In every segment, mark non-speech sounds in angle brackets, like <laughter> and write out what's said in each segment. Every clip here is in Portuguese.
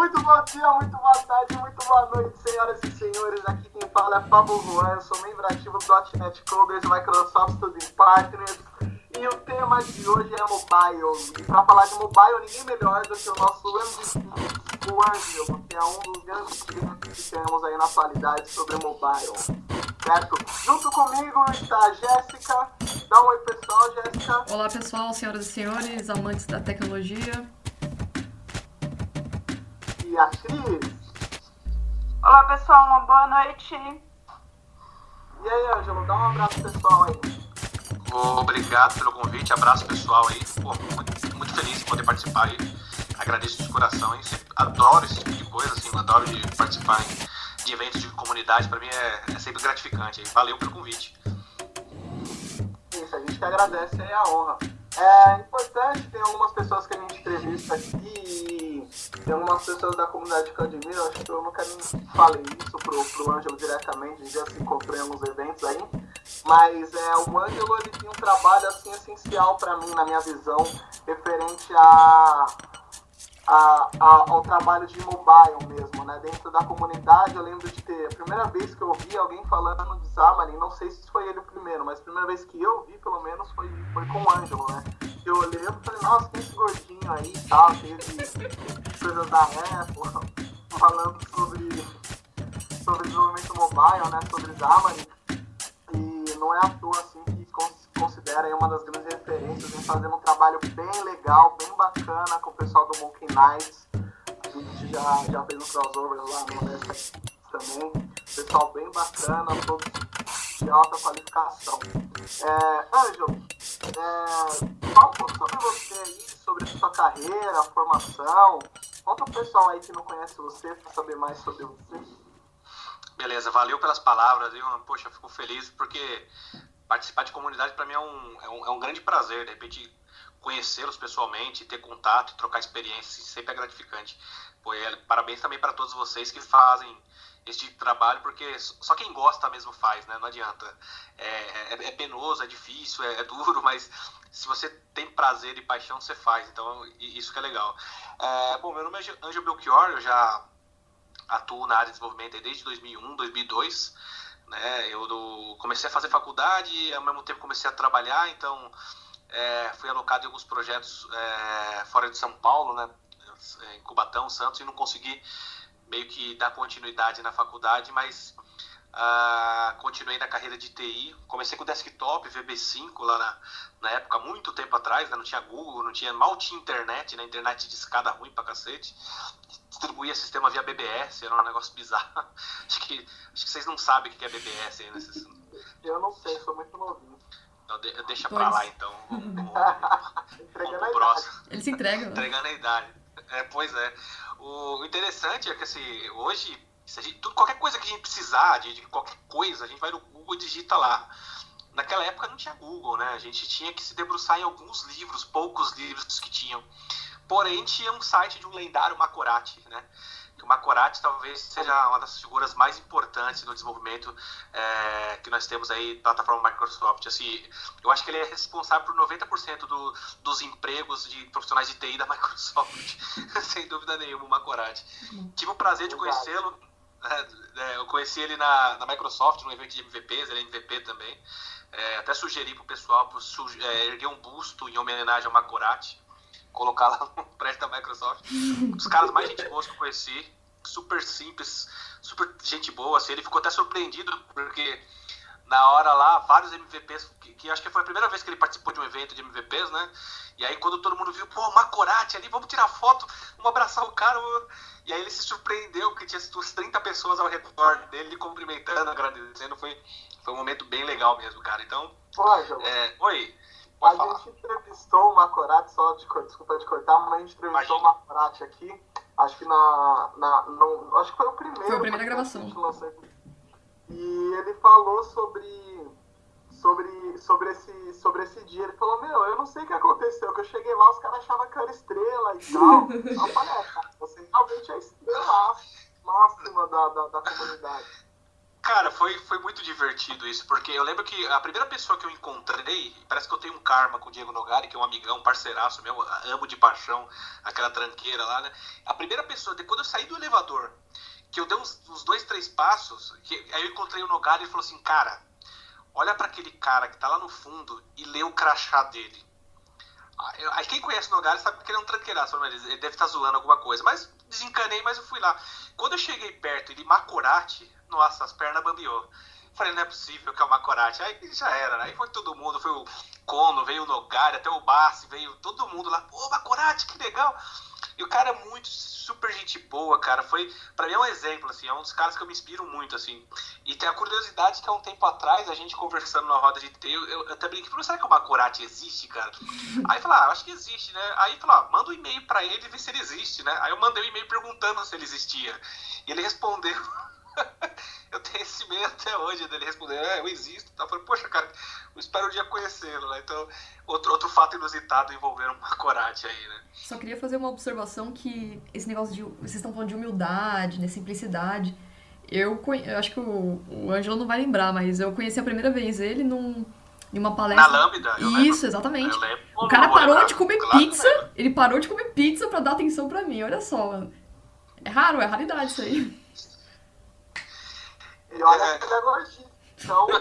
Muito bom dia, muito boa tarde, muito boa noite, senhoras e senhores. Aqui quem fala é Pablo Juan, eu sou membro ativo do .NET Coders, Microsoft Student Partners. E o tema de hoje é mobile. E para falar de mobile, ninguém melhor do que o nosso MVP, o Angelo, que é um dos grandes clientes que temos aí na atualidade sobre mobile. Certo? Junto comigo está a Jéssica. Dá um oi pessoal, Jéssica. Olá pessoal, senhoras e senhores, amantes da tecnologia. Cris. Olá pessoal, uma boa noite. E aí, Ângelo, dá um abraço pessoal aí. Obrigado pelo convite, abraço pessoal aí. Pô, muito, muito feliz em poder participar aí. Agradeço de coração, hein? Adoro esse tipo de coisa, assim, adoro de participar de eventos de comunidade, para mim é, é, sempre gratificante. Valeu pelo convite. Isso, a gente que agradece aí a honra. É importante, tem algumas pessoas que a gente entrevista aqui, tem algumas pessoas da comunidade que eu admiro, acho que eu nunca nem falei isso pro, pro Ângelo diretamente, já se encontrei em alguns eventos aí, mas é, o Ângelo ele tem um trabalho assim essencial para mim, na minha visão, referente a a, a, ao trabalho de mobile mesmo, né? Dentro da comunidade, eu lembro de ter, a primeira vez que eu vi alguém falando de Xamarin, não sei se foi ele o primeiro, mas a primeira vez que eu vi, pelo menos, foi, foi com o Ângelo, né? Eu olhei e falei, nossa, tem esse gordinho aí e tal, teve coisas da Apple, <laughs> falando sobre, sobre desenvolvimento mobile, né? Sobre Xamarin. E não é à toa, assim, que considera uma das grandes referências em fazer um trabalho bem legal, bem bacana com o pessoal do Monkey Knights. A gente já, já fez um crossover lá no Nordeste também. Pessoal bem bacana, todos de alta qualificação. É, Ângelo, é, fala um pouco sobre você aí, sobre a sua carreira, formação. Conta o pessoal aí que não conhece você para saber mais sobre você. Beleza, valeu pelas palavras, viu? Poxa, fico feliz porque participar de comunidade para mim é um, é um, é, um, grande prazer. De repente, conhecê-los pessoalmente, ter contato, trocar experiências, sempre é gratificante. Pô, é, parabéns também para todos vocês que fazem esse tipo de trabalho, porque só quem gosta mesmo faz, né? Não adianta. É, é, é penoso, é difícil, é, é, duro, <laughs> mas se você tem prazer e paixão, você faz. Então, isso que é legal. É, bom, meu nome é Anjo Belchior, eu já atuo na área de desenvolvimento desde 2001, 2002. Né? Eu comecei a fazer faculdade ao mesmo tempo comecei a trabalhar, então é, fui alocado em alguns projetos é, fora de São Paulo, né? em Cubatão, Santos, e não consegui meio que dar continuidade na faculdade, mas Uh, continuei na carreira de TI. Comecei com desktop, VB5 lá na, na época, muito tempo atrás, né? não tinha Google, não tinha, mal tinha internet, né? internet de escada ruim pra cacete. Distribuía sistema via BBS, era um negócio bizarro. <laughs> acho, que, acho que vocês não sabem o que é BBS ainda. Vocês... Eu não sei, sou muito novinho. Então, de, deixa pois. pra lá então. <laughs> Entregando a próximo. Eles se entregam. Né? Entregando a idade. É, pois é. O interessante é que assim, hoje Gente, tudo, qualquer coisa que a gente precisar de, de, qualquer coisa, a gente vai no Google e digita lá. Naquela época não tinha Google, né? A gente tinha que se debruçar em alguns livros, poucos livros que tinham. Porém, tinha um site de um lendário Macorati, né? O Macorati talvez seja uma das figuras mais importantes no desenvolvimento é, que nós temos aí na plataforma Microsoft. Assim, eu acho que ele é responsável por 90% do, dos empregos de profissionais de TI da <laughs> Microsoft, sem dúvida nenhuma, o Macorati. Tive o prazer de conhecê-lo é, eu conheci ele na, na Microsoft, no evento de MVPs, ele é MVP também. É, até sugeri pro pessoal pro, é, erguer um busto em homenagem ao Macorati, colocar lá no <laughs> prédio da Microsoft. Dos caras mais gente boa que eu conheci, super simples, super gente boa. Assim, ele ficou até surpreendido, porque na hora lá, vários MVPs, que, que, acho que foi a primeira vez que ele participou de um evento de MVPs, né? E aí quando todo mundo viu, pô, Macorati ali, vamos tirar foto, vamos abraçar o cara. E aí ele se surpreendeu que tinha umas 30 pessoas ao redor dele cumprimentando, agradecendo. Foi, foi um momento bem legal mesmo, cara. Então. Ângelo. É, oi. a falar. gente entrevistou o Macorati, só de, desculpa de cortar, mas a gente entrevistou Imagina. o Macorati aqui. Acho que na. na no, acho que foi o primeiro. Foi a primeira gravação. E ele falou sobre sobre, sobre, esse, sobre esse dia. Ele falou, meu, eu não sei o que aconteceu, que eu cheguei lá, os caras achavam que era estrela e tal. <laughs> eu falei, é, cara, você realmente é a estrela máxima da, da, da comunidade. Cara, foi, foi muito divertido isso, porque eu lembro que a primeira pessoa que eu encontrei, parece que eu tenho um karma com o Diego Nogari, que é um amigão, um parceiraço meu, amo de paixão, aquela tranqueira lá, né? A primeira pessoa, depois eu saí do elevador, que eu dei uns, uns dois, três passos, que, aí eu encontrei o Nogari e ele falou assim, cara, olha para aquele cara que tá lá no fundo e lê o crachá dele. Aí quem conhece o Nogari sabe que ele é um tranqueiraço, ele deve estar tá zoando alguma coisa, mas desencanei, mas eu fui lá. Quando eu cheguei perto, ele Macorate, nossa, as pernas bambiou. Falei, não é possível que é o Macorate. Aí já era, né? Aí foi todo mundo, foi o Cono, veio o Nogari, até o Bassi, veio todo mundo lá. Pô, Macorate, que legal! E o cara é muito super gente boa, cara. Foi, para mim é um exemplo, assim, é um dos caras que eu me inspiro muito, assim. E tem a curiosidade que há um tempo atrás, a gente conversando na roda de T, eu, até brinquei, será que o Macorati existe, cara? Aí falou, ah, acho que existe, né? Aí falou, ah, manda um e-mail para ele e vê se ele existe, né? Aí eu mandei um e-mail perguntando se ele existia. E ele respondeu <laughs> eu tenho esse medo até hoje dele responder, é, eu existo. Tá? Eu falei, poxa, cara, eu espero um dia conhecê-lo, né? Então, outro, outro fato inusitado envolvendo uma corate aí, né? Só queria fazer uma observação que esse negócio de. Vocês estão falando de humildade, né? Simplicidade. Eu, eu acho que o, o Ângelo não vai lembrar, mas eu conheci a primeira vez ele num, em uma palestra. Na Lambda? Isso, exatamente. o cara parou de comer claro, pizza. Ele parou de comer pizza pra dar atenção pra mim, olha só. É raro, é raridade isso aí. E olha é. é gordinho. Então. <laughs>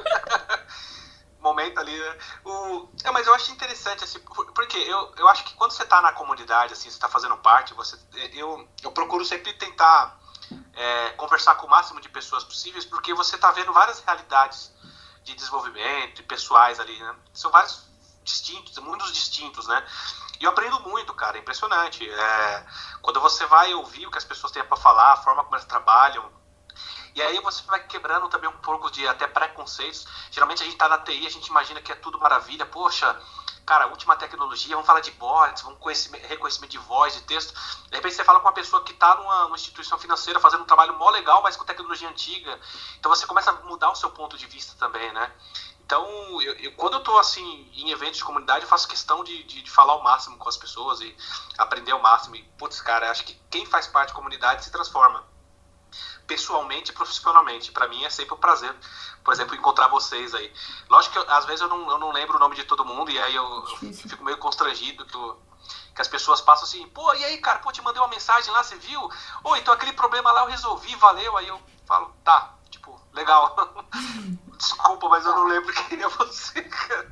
momento ali, né? O... É, mas eu acho interessante, assim, porque eu, eu acho que quando você está na comunidade, assim, você está fazendo parte, você, eu, eu procuro sempre tentar é, conversar com o máximo de pessoas possíveis, porque você está vendo várias realidades de desenvolvimento e pessoais ali, né? São vários distintos, mundos distintos, né? E eu aprendo muito, cara, é impressionante. É, quando você vai ouvir o que as pessoas têm para falar, a forma como elas trabalham, e aí você vai quebrando também um pouco de até preconceitos. Geralmente a gente está na TI, a gente imagina que é tudo maravilha. Poxa, cara, última tecnologia, vamos falar de bots, vamos reconhecimento de voz, de texto. De repente você fala com uma pessoa que está numa, numa, instituição financeira fazendo um trabalho mó legal, mas com tecnologia antiga. Então você começa a mudar o seu ponto de vista também, né? Então, eu, eu, quando eu estou assim, em eventos de comunidade, eu faço questão de, de, de, falar o máximo com as pessoas e aprender o máximo. E, putz, cara, acho que quem faz parte da comunidade se transforma pessoalmente e profissionalmente. Para mim é sempre um prazer, por exemplo, encontrar vocês aí. Lógico que às vezes eu não, eu não lembro o nome de todo mundo e aí eu, eu fico meio constrangido que, que, as pessoas passam assim, pô, e aí, cara, pô, te mandei uma mensagem lá, você viu? Ou então aquele problema lá eu resolvi, valeu. Aí eu falo, tá, tipo, legal. <laughs> Desculpa, mas eu não lembro quem é você, cara.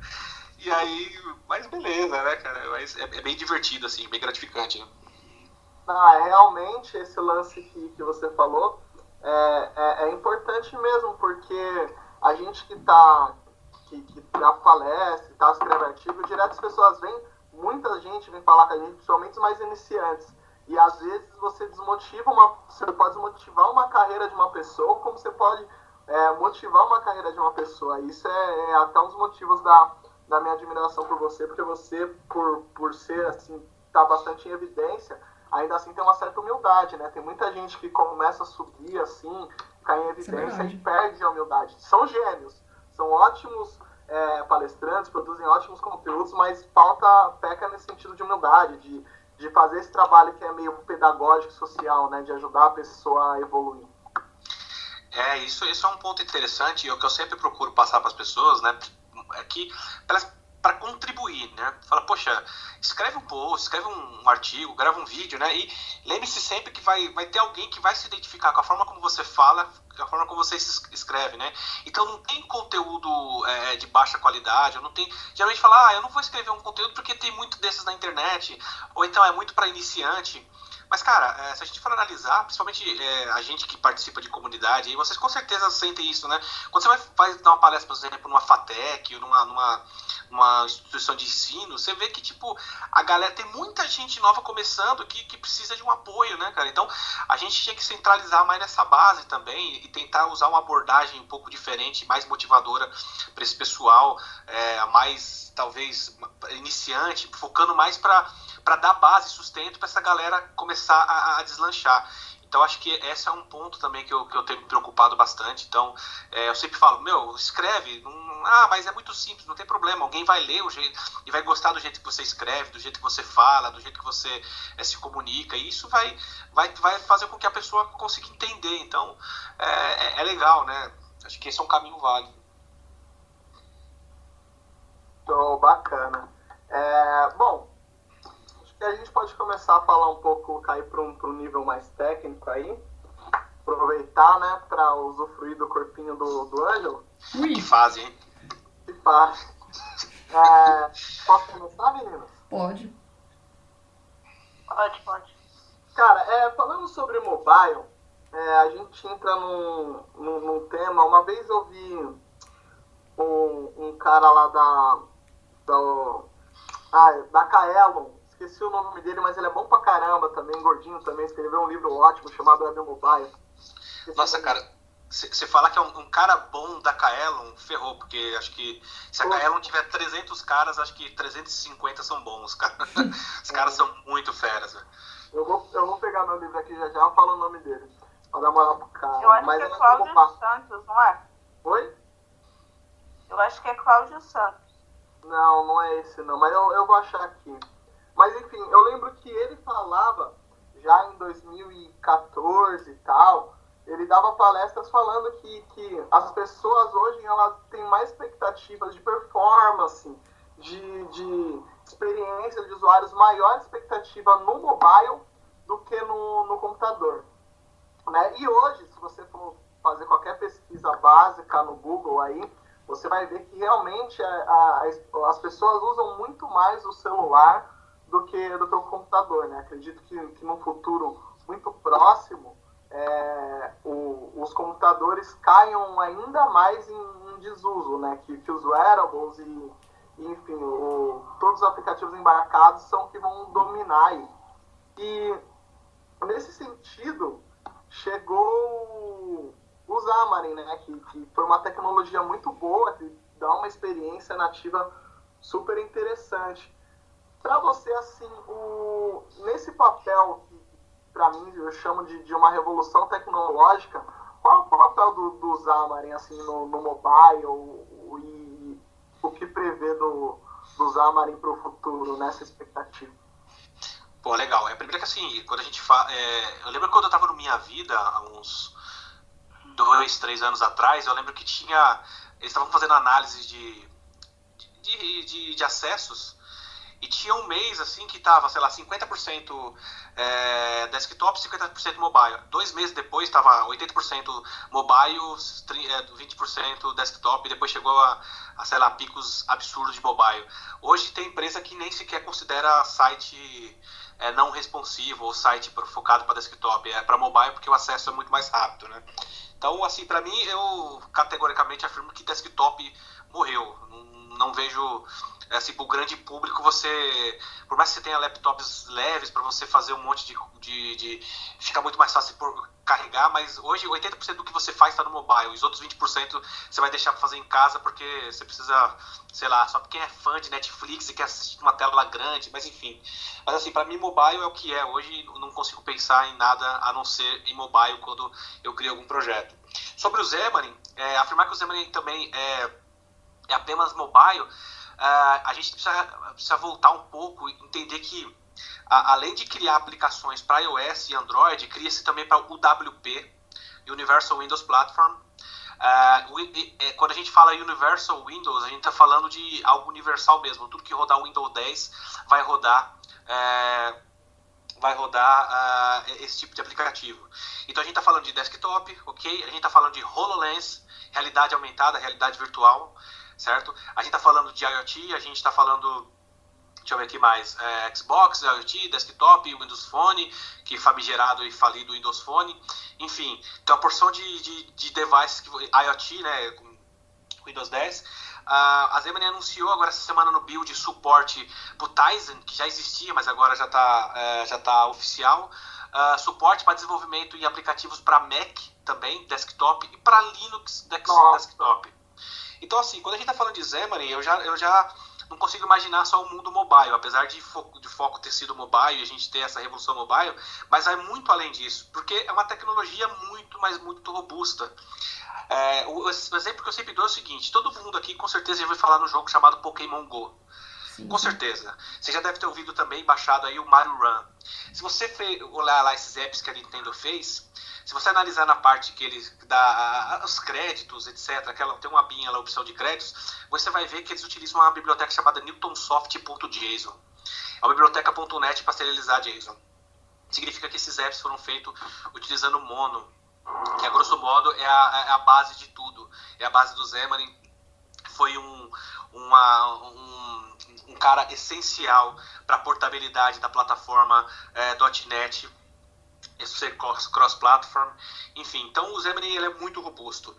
E aí, mas beleza, né, cara? Mas é, é bem divertido, assim, bem gratificante, né? Ah, realmente esse lance que, que você falou é, é, é importante mesmo, porque a gente que está que, que dá palestra, tá, escreve artigo, direto as pessoas vêm, muita gente vem falar com a gente, principalmente os mais iniciantes. E às vezes você desmotiva uma. Você pode desmotivar uma carreira de uma pessoa, como você pode é, motivar uma carreira de uma pessoa. Isso é, é, até um dos motivos da, da minha admiração por você, porque você, por, por ser assim, tá bastante em evidência, ainda assim tem uma certa humildade, né? Tem muita gente que começa a subir assim, cai em é evidência é e perde a humildade. São gênios, são ótimos é, palestrantes, produzem ótimos conteúdos, mas falta, peca nesse sentido de humildade, de, de fazer esse trabalho que é meio pedagógico, social, né? De ajudar a pessoa a evoluir. É, isso, isso é um ponto interessante e o que eu sempre procuro passar para as pessoas, né? É que elas para contribuir, né? Fala, poxa, escreve um post, escreve um, artigo, grava um vídeo, né? E lembre-se sempre que vai, vai ter alguém que vai se identificar com a forma como você fala, com a forma como você escreve, né? Então não tem conteúdo é, de baixa qualidade, não tem. Geralmente fala, ah, eu não vou escrever um conteúdo porque tem muito desses na internet, ou então é muito para iniciante. Mas, cara, é, se a gente for analisar, principalmente é, a gente que participa de comunidade, aí vocês com certeza sentem isso, né? Quando você vai, vai dar uma palestra, por exemplo, numa FATEC ou numa, numa uma instituição de ensino, você vê que, tipo, a galera, tem muita gente nova começando que, que precisa de um apoio, né, cara? Então, a gente tinha que centralizar mais nessa base também e tentar usar uma abordagem um pouco diferente, mais motivadora para esse pessoal, é, mais, talvez, iniciante, focando mais para para dar base sustento para essa galera começar a, a, deslanchar. Então acho que esse é um ponto também que eu, que eu tenho me preocupado bastante. Então é, eu sempre falo, meu, escreve, ah, mas é muito simples, não tem problema. Alguém vai ler o jeito e vai gostar do jeito que você escreve, do jeito que você fala, do jeito que você é, se comunica. E isso vai, vai, vai fazer com que a pessoa consiga entender. Então é, é, é legal, né? Acho que esse é um caminho válido. Tô bacana. É, bom, que a gente pode começar a falar um pouco, cair para um, um nível mais técnico aí. Aproveitar, né, para usufruir do corpinho do, do Ângelo. Que fase, hein? Que faz. É, posso começar, meninas? pode. Pode, pode. Cara, é, falando sobre mobile, é, a gente entra num, num, num tema. Uma vez eu vi um, um cara lá da. da ah, da Kaelon, esqueci o nome dele, mas ele é bom pra caramba também, gordinho também, escreveu um livro ótimo chamado Web Mobile. Esqueci Nossa, nome. cara, você falar que é um, um cara bom da Kaelon, ferrou, porque acho que se a Pô. Kaelon tiver 300 caras, acho que 350 são bons, cara. <laughs> Os caras são muito feras, velho. Eu vou, eu vou pegar meu livro aqui já já, eu falo o nome dele. Pra dar moral pro cara. Eu acho mas que é é Cláudio Santos, não é? Oi? Eu acho que é Cláudio Santos. Não, não é esse não, mas eu, eu vou achar aqui. Mas enfim, eu lembro que ele falava, já em 2014 e tal, ele dava palestras falando que, que as pessoas hoje elas têm mais expectativas de performance, de, de experiência de usuários, maior expectativa no mobile do que no, no computador. Né? E hoje, se você for fazer qualquer pesquisa básica no Google aí, você vai ver que realmente a- a- as pessoas usam muito mais o celular do que, do que o computador. Né? Acredito que, que no futuro muito próximo é, o- os computadores caiam ainda mais em, em desuso, né? que, que os wearables e, enfim, o- todos os aplicativos embarcados são que vão dominar aí. E nesse sentido, chegou o Xamarin, né? Que, que foi uma tecnologia muito boa, que dá uma experiência nativa super interessante. Para você, assim, o, nesse papel que, para mim, eu chamo de, de uma revolução tecnológica, qual é o papel do, do Xamarin, assim, no, no mobile o- e o que prevê do, do Xamarin para o futuro, nessa expectativa? Pô, legal. É primeiro que assim, quando a gente fala. eu lembro quando eu tava no Minha Vida, há uns dois, três anos atrás, eu lembro que tinha. Eles estavam fazendo análise de, de, de, de acessos. E tinha um mês assim que tava, sei lá, 50% é, desktop, 50% mobile. Dois meses depois tava 80% mobile, tri- é, 20% desktop, e depois chegou a, a, sei lá, picos absurdos de mobile. Hoje tem empresa que nem sequer considera site é, não responsivo ou site focado para desktop, é para mobile porque o acesso é muito mais rápido, né? Então, assim, para mim, eu categoricamente afirmo que desktop morreu. Não, não vejo, assim, pro grande público você, por mais que você tenha laptops leves para você fazer um monte de, de, de fica muito mais fácil por carregar, mas hoje 80% do que você faz está no mobile, os outros 20% você vai deixar para fazer em casa porque você precisa, sei lá, só porque é fã de Netflix e quer assistir uma tela grande, mas enfim. Mas assim, para mim mobile é o que é hoje, não consigo pensar em nada a não ser em mobile quando eu crio algum projeto. Sobre o Xamarin, é, afirmar que o Xamarin também é, é apenas mobile, ah, a gente precisa, precisa voltar um pouco e entender que a- além de criar aplicações para iOS e Android, cria-se também para UWP, Universal Windows Platform. É, quando a gente fala Universal Windows, a gente está falando de algo universal mesmo. Tudo que rodar Windows 10 vai rodar, é, vai rodar ah, esse tipo de aplicativo. Então a gente está falando de desktop, ok? A gente está falando de HoloLens, realidade aumentada, realidade virtual, certo? A gente está falando de IoT, a gente está falando Deixa eu ver aqui mais. É, Xbox, IoT, desktop, Windows Phone, que famigerado e falido Windows Phone. Enfim, tem uma porção de, de, de devices, que, IoT, né, com Windows 10. Ah, a Zemani anunciou agora essa semana no build suporte para o Tizen, que já existia, mas agora já está é, já tá oficial. Ah, suporte para desenvolvimento em aplicativos para Mac também, desktop, e para Linux desktop. Então, assim, quando a gente está falando de Xamarin, eu já, eu já não consigo imaginar só o mundo mobile, apesar de foco, de foco ter sido mobile e a gente ter essa revolução mobile, mas vai muito além disso, porque é uma tecnologia muito, mas muito robusta. É, o, o exemplo que eu sempre dou é o seguinte: todo mundo aqui com certeza já ouviu falar no jogo chamado Pokémon Go. Com certeza. Você já deve ter ouvido também, baixado aí o Mario Run. Se você olhar lá esses apps que a Nintendo fez, se você analisar na parte que eles dá os créditos, etc., aquela tem uma abinha lá, opção de créditos, você vai ver que eles utilizam uma biblioteca chamada newtonsoft.json. É uma biblioteca .NET para serializar JSON. Significa que esses apps foram feitos utilizando Mono, que a grosso modo é a, é a base de tudo. É a base do Xamarin. Foi um, uma, um, um cara essencial para a portabilidade da plataforma é, .NET, ser cross- cross-platform, enfim. Então o Xamarin ele é muito robusto.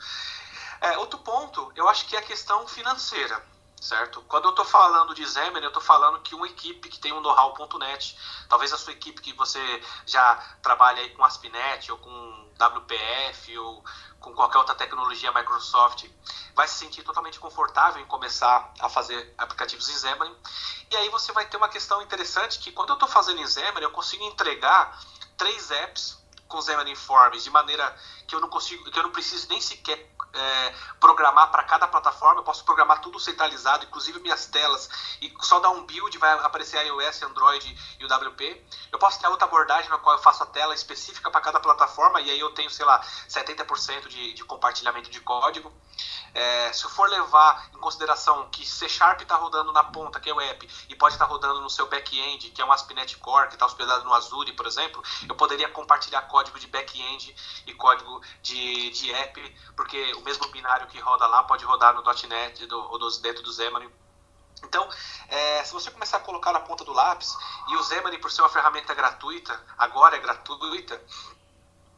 É, outro ponto, eu acho que é a questão financeira, certo? Quando eu estou falando de Xamarin, eu estou falando que uma equipe que tem um know-how.net, talvez a sua equipe que você já trabalha aí com ASP.NET ou com WPF ou com qualquer outra tecnologia Microsoft, vai se sentir totalmente confortável em começar a fazer aplicativos em Xamarin. E aí você vai ter uma questão interessante que quando eu estou fazendo em Xamarin, eu consigo entregar três apps com Xamarin Forms de maneira que eu não consigo, que eu não preciso nem sequer é, programar para cada plataforma, eu posso programar tudo centralizado, inclusive minhas telas, e só dar um build vai aparecer iOS, Android e o WP. Eu posso ter outra abordagem na qual eu faço a tela específica para cada plataforma, e aí eu tenho, sei lá, 70% de, de compartilhamento de código. É, se eu for levar em consideração que C Sharp está rodando na ponta, que é o app, e pode estar rodando no seu back-end, que é um ASP.NET Core, que está hospedado no Azure, por exemplo, eu poderia compartilhar código de back-end e código de, de app, porque o mesmo binário que roda lá pode rodar no .NET do, ou dos, dentro do Xamarin. Então, é, se você começar a colocar na ponta do lápis, e o Xamarin, por ser uma ferramenta gratuita, agora é gratuita,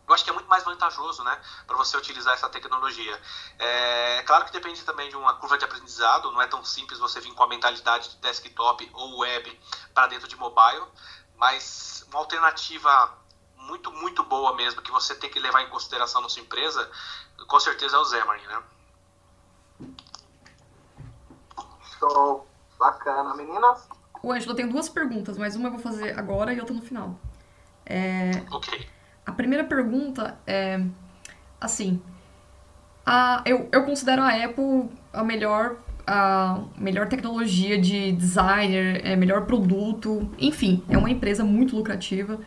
eu acho que é muito mais vantajoso, né, para você utilizar essa tecnologia. É, é claro que depende também de uma curva de aprendizado, não é tão simples você vir com a mentalidade de desktop ou web para dentro de mobile, mas uma alternativa muito, muito boa mesmo, que você tem que levar em consideração na sua empresa, com certeza é o Xamarin, né? Show. Bacana. Meninas? O Ângelo, eu tenho duas perguntas, mas uma eu vou fazer agora e outra no final. É, Ok. a primeira pergunta é assim, a, eu, eu considero a Apple a melhor, a melhor tecnologia de designer, é melhor produto, enfim, é uma empresa muito lucrativa,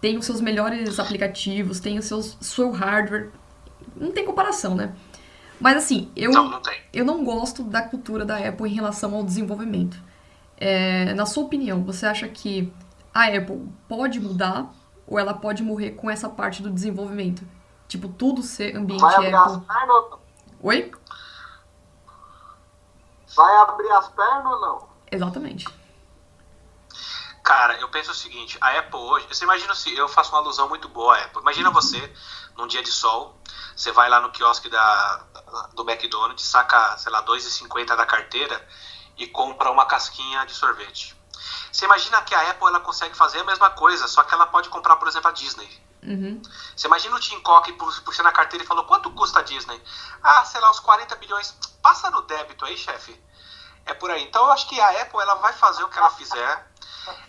tem os seus melhores aplicativos, tem os seus seu hardware, não tem comparação, né? Mas assim, eu Não, não eu não gosto da cultura da Apple em relação ao desenvolvimento. É, na sua opinião, você acha que a Apple pode mudar ou ela pode morrer com essa parte do desenvolvimento? Tipo, tudo ser ambiente Vai abrir as Apple. pernas ou não? Oi? Vai abrir as pernas ou não? Exatamente. Cara, eu penso o seguinte, a Apple hoje, você imagina se eu faço uma alusão muito boa à Apple. Imagina você num dia de sol, você vai lá no quiosque da, do McDonald's, saca, sei lá, 2,50 da carteira e compra uma casquinha de sorvete. Você imagina que a Apple ela consegue fazer a mesma coisa, só que ela pode comprar, por exemplo, a Disney. Uhum. Você imagina o Tim Cook pu- puxando a carteira e falou, quanto custa a Disney? Ah, sei lá, uns 40 bilhões. Passa no débito aí, chefe. É por aí. Então eu acho que a Apple ela vai fazer o que ela fizer.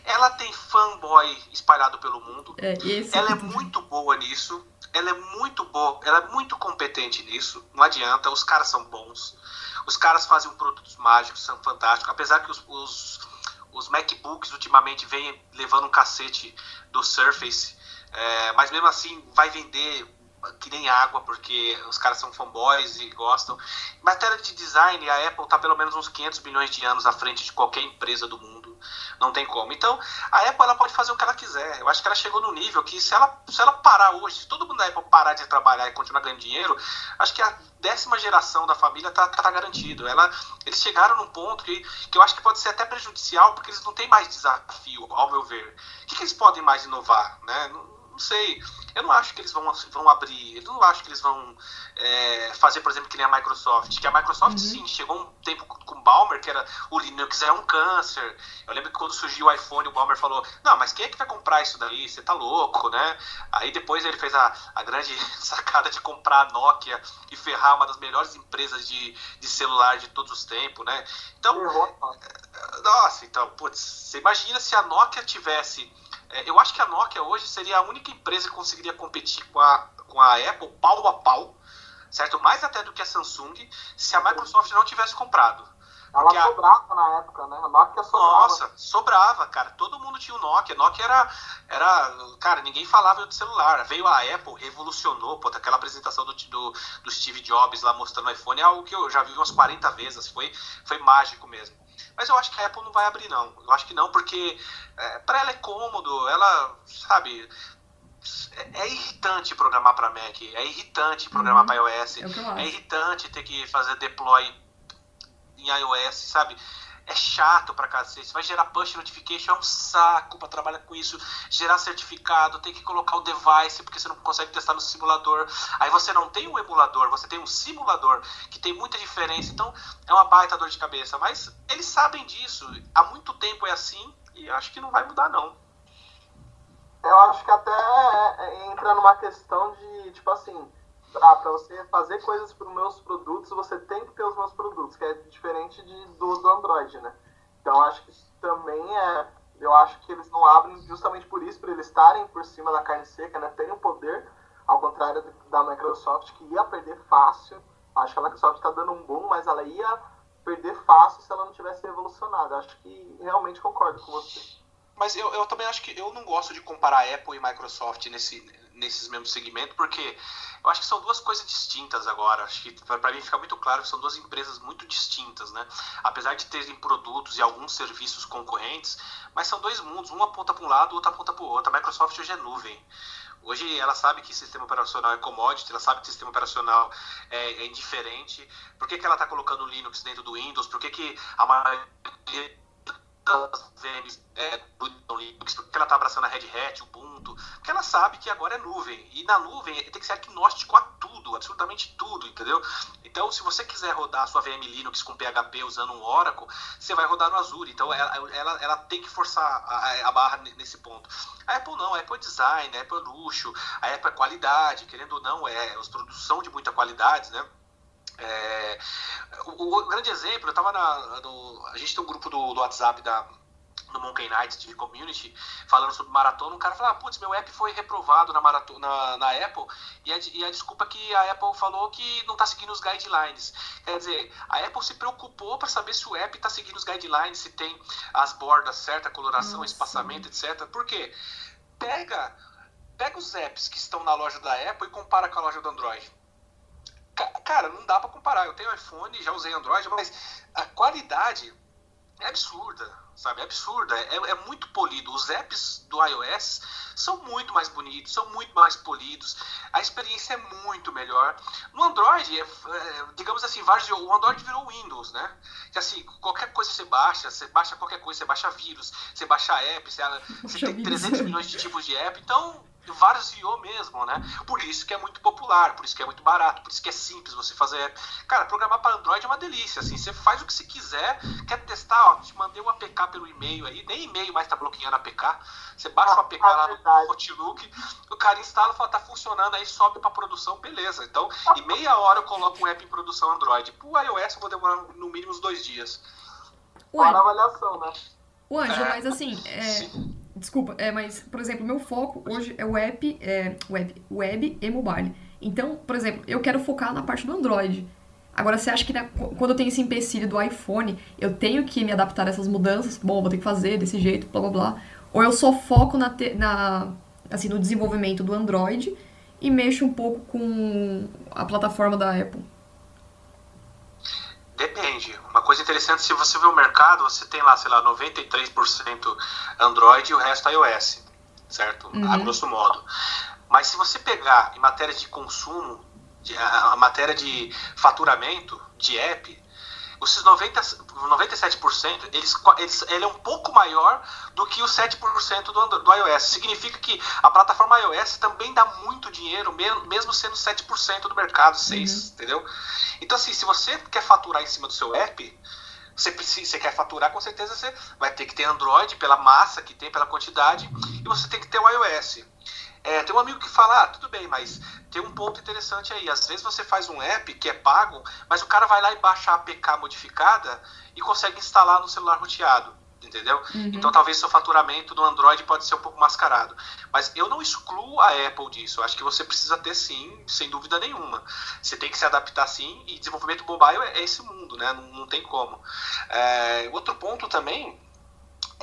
Ela tem fanboy espalhado pelo mundo. É, esse Ela é muito boa nisso. Ela é muito boa, ela é muito competente nisso. Não adianta, os caras são bons. Os caras fazem produtos mágicos, são fantásticos. Apesar que os, os, os MacBooks ultimamente vêm levando um cacete do Surface. é, mas mesmo assim vai vender que nem água, porque os caras são fanboys e gostam. Em matéria de design, a Apple está pelo menos uns 500 bilhões de anos à frente de qualquer empresa do mundo. Não tem como. Então, a Apple ela pode fazer o que ela quiser. Eu acho que ela chegou no nível que se ela, se ela parar hoje, se todo mundo da Apple parar de trabalhar e continuar ganhando dinheiro, acho que a décima geração da família tá, tá garantido. Ela, eles chegaram num ponto que, que eu acho que pode ser até prejudicial, porque eles não têm mais desafio, ao meu ver. O que, que eles podem mais inovar? Né? Não sei. Eu não acho que eles vão, vão abrir. Eu não acho que eles vão é, fazer, por exemplo, que nem a Microsoft. Que a Microsoft, Uhum. sim, chegou um tempo com o Balmer, que era o Linux é um câncer. Eu lembro que quando surgiu o iPhone, o Balmer falou: Não, mas quem é que vai comprar isso daí? Você tá louco, né? Aí depois ele fez a, a grande <laughs> sacada de comprar a Nokia e ferrar uma das melhores empresas de, de celular de todos os tempos, né? Então, mano. nossa, então, putz, você imagina se a Nokia tivesse. É, eu acho que a Nokia hoje seria a única empresa que conseguiria competir com a, com a Apple pau a pau, certo? Mais até do que a Samsung, se a Microsoft não tivesse comprado. Ela a- sobrava na época, né? A Nokia sobrava. Nossa, sobrava, cara. Todo mundo tinha o Nokia. Nokia era, era. Cara, ninguém falava de celular. Veio a Apple, revolucionou, pô, aquela apresentação do, do, do Steve Jobs lá mostrando o iPhone é algo que eu já vi umas 40 vezes. Foi, foi mágico mesmo. Mas eu acho que a Apple não vai abrir, não. Eu acho que não, porque é, para ela é cômodo, ela, sabe. É, é irritante programar para Mac, é irritante programar Uhum. para iOS, É é irritante ter que fazer deploy em iOS, sabe? É chato pra cacete. Vai gerar push notification, é um saco pra trabalhar com isso. Gerar certificado, tem que colocar o device, porque você não consegue testar no simulador. Aí você não tem um emulador, você tem um simulador, que tem muita diferença. Então é uma baita dor de cabeça. Mas eles sabem disso. Há muito tempo é assim e acho que não vai mudar, não. Eu acho que até é, entra numa questão de, tipo assim, ah, para você fazer coisas para os meus produtos, você tem que ter os meus produtos, que é diferente de, do, do Android, né? Então acho que também é. Eu acho que eles não abrem justamente por isso, por eles estarem por cima da carne seca, né? Tem o poder, ao contrário da Microsoft, que ia perder fácil. Acho que a Microsoft está dando um bom, mas ela ia perder fácil se ela não tivesse revolucionado. Acho que realmente concordo com você. Mas eu, eu também acho que eu não gosto de comparar Apple e Microsoft nesse, nesses mesmos segmentos, porque eu acho que são duas coisas distintas agora. Acho que para mim fica muito claro que são duas empresas muito distintas, né? Apesar de terem produtos e alguns serviços concorrentes, mas são dois mundos, um aponta para um lado, outro aponta para o outro. A Microsoft hoje é nuvem. Hoje ela sabe que sistema operacional é commodity, ela sabe que sistema operacional é, é indiferente. Por que, que ela está colocando Linux dentro do Windows? Por que, que a maioria das VMs é, do Linux, porque ela está abraçando a Red Hat, o Ubuntu, porque ela sabe que agora é nuvem. E na nuvem tem que ser agnóstico a tudo, absolutamente tudo, entendeu? Então, se você quiser rodar a sua VM Linux com PHP usando um Oracle, você vai rodar no Azure. Então, ela, ela, ela tem que forçar a, a, barra nesse ponto. A Apple não, a Apple é design, a Apple é luxo, a Apple é qualidade, querendo ou não, é os produtos são de muita qualidade, né? É, o, o, grande exemplo, eu tava na. No, a gente tem um grupo do, do WhatsApp da, no Monkey Night TV Community falando sobre maratona. Um cara falou: ah, putz, meu app foi reprovado na, maratona, na, na Apple e a, e a, desculpa que a Apple falou que não está seguindo os guidelines. Quer dizer, a Apple se preocupou para saber se o app está seguindo os guidelines, se tem as bordas certas, coloração, Nossa. espaçamento, etc. Por quê? Pega, pega os apps que estão na loja da Apple e compara com a loja do Android cara, não dá para comparar. Eu tenho iPhone, já usei Android, mas a qualidade é absurda, sabe? É absurda, é, é, muito polido. Os apps do iOS são muito mais bonitos, são muito mais polidos. A experiência é muito melhor. No Android, é, é, digamos assim, o Android virou Windows, né? Que assim, qualquer coisa você baixa, você baixa qualquer coisa, você baixa vírus, você baixa app, você, você tem 300 milhões de tipos de app, então varziou mesmo, né? Por isso que é muito popular, por isso que é muito barato, por isso que é simples você fazer. Cara, programar para Android é uma delícia, assim, você faz o que você quiser, quer testar, ó, te mandei um APK pelo e-mail aí, nem e-mail mais tá bloqueando APK, você baixa o APK lá no Outlook, o cara instala, fala, tá funcionando, aí sobe para produção, beleza. Então, em meia hora eu coloco um app em produção Android. Pro iOS eu vou demorar no mínimo uns dois dias. Fora avaliação, né? O Anjo, é, mas assim, é, desculpa, é, mas, por exemplo, meu foco hoje é web, é, web, web e mobile. Então, por exemplo, eu quero focar na parte do Android. Agora, você acha que né, quando eu tenho esse empecilho do iPhone, eu tenho que me adaptar a essas mudanças? Bom, vou ter que fazer desse jeito, blá blá blá. Ou eu só foco na, te, na assim, no desenvolvimento do Android e mexo um pouco com a plataforma da Apple? Depende. Uma coisa interessante, se você vê o mercado, você tem lá, sei lá, 93% Android e o resto iOS, certo? Uhum. A grosso modo. Mas se você pegar em matéria de consumo, de, a, a matéria de faturamento de app, esses 90, 97%, eles, eles, ele é um pouco maior do que os 7% do, do iOS. Significa que a plataforma iOS também dá muito dinheiro, mesmo sendo 7% do mercado, 6%, uhum. entendeu? Então, assim, se você quer faturar em cima do seu app, você, precisa, você quer faturar, com certeza você vai ter que ter Android pela massa que tem, pela quantidade, e você tem que ter o iOS. É, tem um amigo que fala, ah, tudo bem, mas tem um ponto interessante aí. Às vezes você faz um app que é pago, mas o cara vai lá e baixa a APK modificada e consegue instalar no celular roteado. entendeu? Uhum. Então talvez seu faturamento no Android pode ser um pouco mascarado. Mas eu não excluo a Apple disso. Eu acho que você precisa ter sim, sem dúvida nenhuma. Você tem que se adaptar sim, e desenvolvimento mobile é, esse mundo, né? Não, não tem como. É, outro ponto também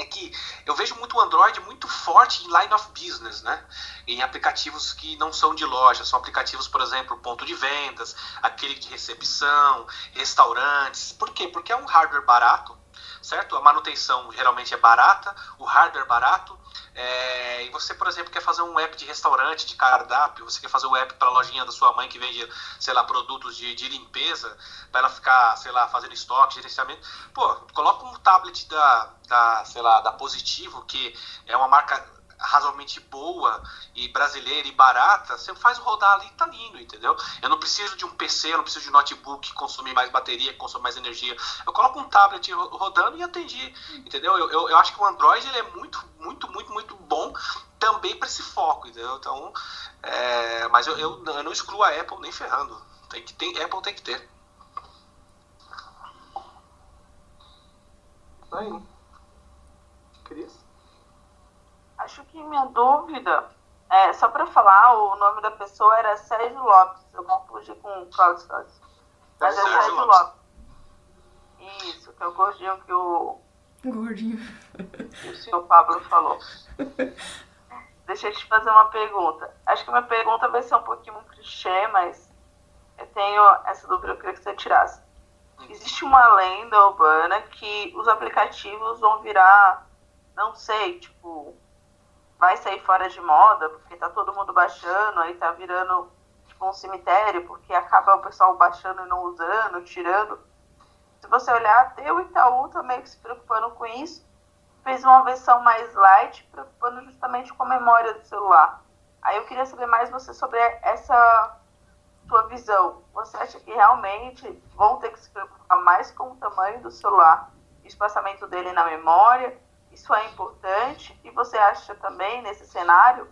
é que eu vejo muito o Android muito forte em line of business, né? Em aplicativos que não são de loja, são aplicativos, por exemplo, ponto de vendas, aquele de recepção, restaurantes. Por quê? Porque é um hardware barato, certo? A manutenção geralmente é barata, o hardware barato. É, e você, por exemplo, quer fazer um app de restaurante, de cardápio, você quer fazer um app para a lojinha da sua mãe que vende, sei lá, produtos de, de limpeza, para ela ficar, sei lá, fazendo estoque, gerenciamento. Pô, coloca um tablet da, da, sei lá, da Positivo, que é uma marca razoavelmente boa e brasileira e barata, você faz rodar ali e tá lindo, entendeu? Eu não preciso de um PC, eu não preciso de notebook que consome mais bateria, que consome mais energia. Eu coloco um tablet rodando e atendi, entendeu? Eu, eu, eu acho que o Android ele é muito, muito, muito, muito bom também para esse foco, entendeu? Então, é, mas eu, eu, eu, não excluo a Apple nem ferrando. Tem que ter, Apple tem que ter. Aí. Cris? Acho que minha dúvida, é, só para falar, o nome da pessoa era Sérgio Lopes. Eu confundi com o Claudio Santos. Mas é Sérgio Lopes. Lopes. Isso, que é o gordinho que o. Gordinho. Que o senhor Pablo falou. Deixa eu te fazer uma pergunta. Acho que minha pergunta vai ser um pouquinho um clichê, mas eu tenho essa dúvida, eu queria que você tirasse. Existe uma lenda urbana que os aplicativos vão virar, não sei, tipo, vai sair fora de moda, porque tá todo mundo baixando, aí tá virando tipo um cemitério, porque acaba o pessoal baixando e não usando, tirando. Se você olhar, até o Itaú tá meio que se preocupando com isso, fez uma versão mais light, preocupando justamente com a memória do celular. Aí eu queria saber mais você sobre essa sua visão. Você acha que realmente vão ter que se preocupar mais com o tamanho do celular, o espaçamento dele na memória, isso é importante e você acha também nesse cenário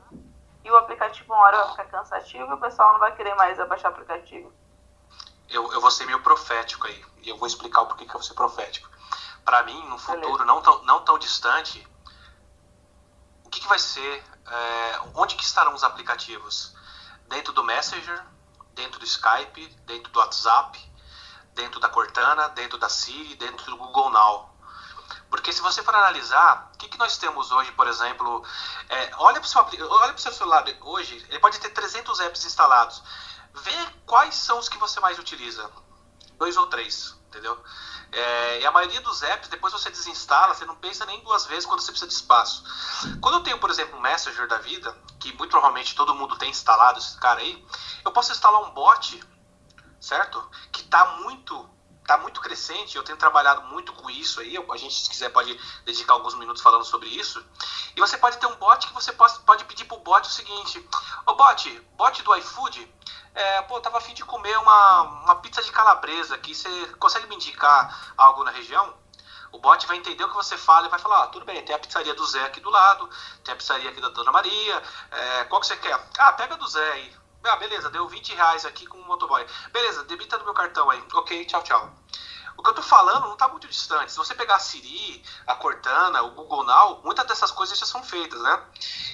que o aplicativo uma hora vai ficar cansativo e o pessoal não vai querer mais abaixar o aplicativo? Eu, eu vou ser meio profético aí e eu vou explicar o porquê que eu vou ser profético. Para mim, no futuro não tão, não tão distante, o que, que vai ser, é, onde que estarão os aplicativos? Dentro do Messenger, dentro do Skype, dentro do WhatsApp, dentro da Cortana, dentro da Siri, dentro do Google Now. Porque se você for analisar, o que, que nós temos hoje, por exemplo, é, olha para o seu, celular hoje, ele pode ter 300 apps instalados. Vê quais são os que você mais utiliza. Dois ou três, entendeu? É, e a maioria dos apps, depois você desinstala, você não pensa nem duas vezes quando você precisa de espaço. Quando eu tenho, por exemplo, um Messenger da vida, que muito provavelmente todo mundo tem instalado esse cara aí, eu posso instalar um bot, certo? Que está muito está muito crescente, eu tenho trabalhado muito com isso aí, a gente, se quiser, pode dedicar alguns minutos falando sobre isso. E você pode ter um bot que você pode, pode pedir para o bot o seguinte: Ô bot, bot do iFood, é, pô, tava afim de comer uma, uma pizza de calabresa aqui, você consegue me indicar algo na região? O bot vai entender o que você fala e vai falar: ah, tudo bem, tem a pizzaria do Zé aqui do lado, tem a pizzaria aqui da Dona Maria, é, qual que você quer? Ah, pega do Zé aí. Ah, beleza, deu 20 reais aqui com o motoboy. Beleza, debita no meu cartão aí. Ok, tchau, tchau. O que eu tô falando não está muito distante. Se você pegar a Siri, a Cortana, o Google Now, muitas dessas coisas já são feitas, né?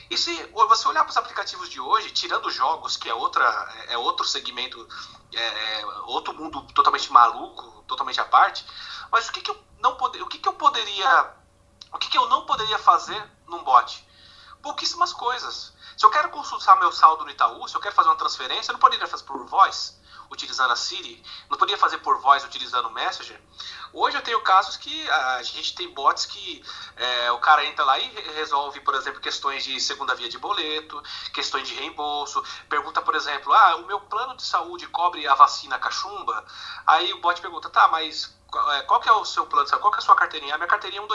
E se você olhar para os aplicativos de hoje, tirando jogos, que é, outra, é outro segmento, é, é outro mundo totalmente maluco, totalmente à parte, mas o que, que eu não poder, o que, que eu poderia, o que, que eu não poderia fazer num bot? Pouquíssimas coisas. Se eu quero consultar meu saldo no Itaú, se eu quero fazer uma transferência, eu não poderia fazer por voz, utilizando a Siri, não poderia fazer por voz utilizando o Messenger. Hoje eu tenho casos que a gente tem bots que é, o cara entra lá e resolve, por exemplo, questões de segunda via de boleto, questões de reembolso, pergunta, por exemplo, ah, o meu plano de saúde cobre a vacina cachumba? Aí o bot pergunta, tá, mas é, qual que é o seu plano? Qual que é a sua carteirinha? A minha carteirinha é 1,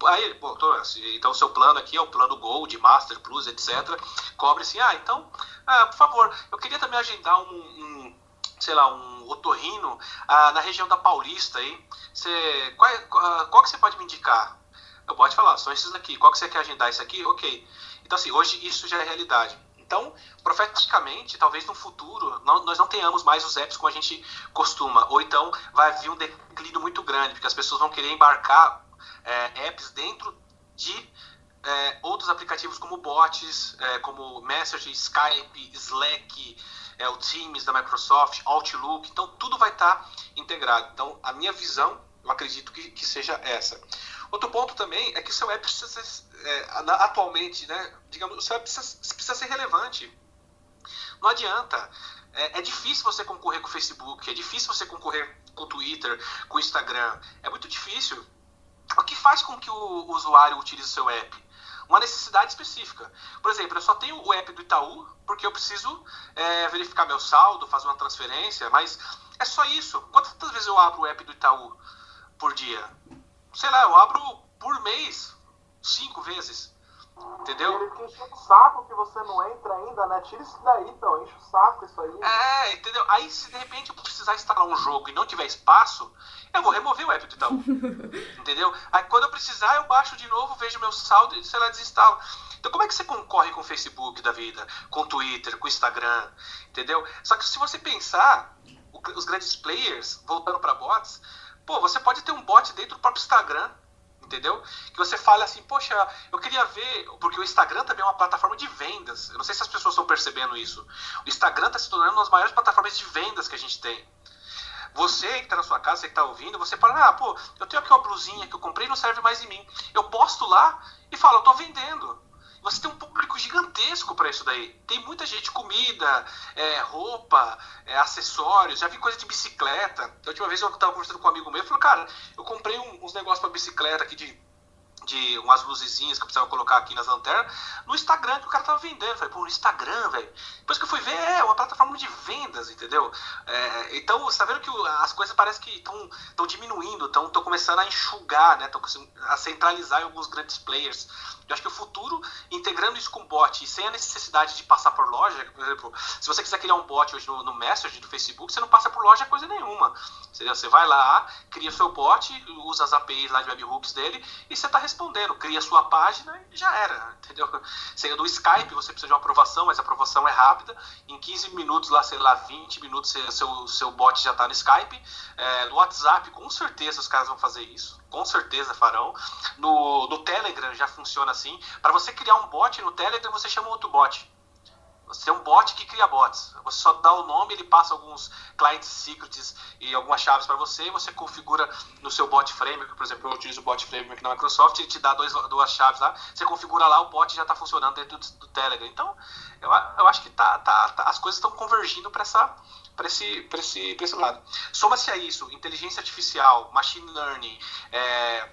2, 3. Aí, bom, então o seu plano aqui é o plano Gold, Master Plus, etc. Cobre assim, ah, então, ah, por favor, eu queria também agendar um, um sei lá, um otorrino ah, na região da Paulista aí. Você, qual, qual que você pode me indicar? Eu posso falar, são esses aqui. Qual que você quer agendar isso aqui? Ok. Então, assim, hoje isso já é realidade. Então, profeticamente, talvez no futuro nós não tenhamos mais os apps como a gente costuma. Ou então vai vir um declínio muito grande, porque as pessoas vão querer embarcar é, apps dentro de é, outros aplicativos como bots, é, como Message, Skype, Slack, é, o Teams da Microsoft, Outlook, então tudo vai estar tá integrado. Então a minha visão, eu acredito que, que seja essa. Outro ponto também é que o seu app precisa ser, é, atualmente, né, digamos, o seu app precisa, precisa ser relevante. Não adianta. É, é, difícil você concorrer com o Facebook, é difícil você concorrer com o Twitter, com o Instagram. É muito difícil. O que faz com que o, usuário utilize o seu app? uma necessidade específica. Por exemplo, eu só tenho o app do Itaú porque eu preciso é, verificar meu saldo, fazer uma transferência, mas é só isso. Quantas vezes eu abro o app do Itaú por dia? Sei lá, eu abro por mês cinco vezes. Entendeu? Ele enche o saco que você não entra ainda, né? Tira isso daí, então, enche o saco isso aí. É, entendeu? Aí se de repente eu precisar instalar um jogo e não tiver espaço, eu vou remover o app do Itaú. <laughs> entendeu? Aí quando eu precisar, eu baixo de novo, vejo meu saldo e, sei lá, desinstalo. Então como é que você concorre com o Facebook da vida, com o Twitter, com o Instagram, entendeu? Só que se você pensar, os grandes players, voltando para bots, pô, você pode ter um bot dentro do próprio Instagram entendeu? Que você fale assim, poxa, eu queria ver, porque o Instagram também é uma plataforma de vendas. Eu não sei se as pessoas estão percebendo isso. O Instagram está se tornando uma das maiores plataformas de vendas que a gente tem. Você que está na sua casa, você que está ouvindo, você fala, ah, pô, eu tenho aqui uma blusinha que eu comprei e não serve mais em mim. Eu posto lá e falo, eu estou vendendo. Você tem um público gigantesco para isso daí. Tem muita gente, comida, é, roupa, é, acessórios. Já vi coisa de bicicleta. A última vez eu estava conversando com um amigo meu, eu falei, cara, eu comprei um, uns negócios para bicicleta aqui de de umas luzezinhas que eu precisava colocar aqui nas lanternas, no Instagram que o cara tava vendendo. Eu falei, pô, no Instagram, velho. Depois que eu fui ver, é uma plataforma de vendas, entendeu? É, então, você tá vendo que as coisas parecem que estão diminuindo, estão começando a enxugar, né? Estão a centralizar em alguns grandes players. Eu acho que o futuro, integrando isso com bot e sem a necessidade de passar por loja, por exemplo, se você quiser criar um bot hoje no, no Message do Facebook, você não passa por loja coisa nenhuma. Você vai lá, cria seu bot, usa as APIs lá de webhooks dele e você está respondendo. Cria sua página e já era. Entendeu? Você, do Skype você precisa de uma aprovação, mas a aprovação é rápida. Em 15 minutos, lá, sei lá, 20 minutos, seu, seu bot já está no Skype. É, no WhatsApp, com certeza os caras vão fazer isso com certeza farão. No, no Telegram já funciona assim. Para você criar um bot no Telegram, você chama outro bot. Você é um bot que cria bots. Você só dá o nome, ele passa alguns client secrets e algumas chaves para você e você configura no seu bot framework. Por exemplo, eu utilizo o bot framework na Microsoft, ele te dá dois, duas chaves lá, você configura lá, o bot já está funcionando dentro do, do, Telegram. Então, eu, eu acho que tá, tá, tá as coisas estão convergindo para essa para esse, esse, esse lado. Soma-se a isso inteligência artificial, machine learning, é,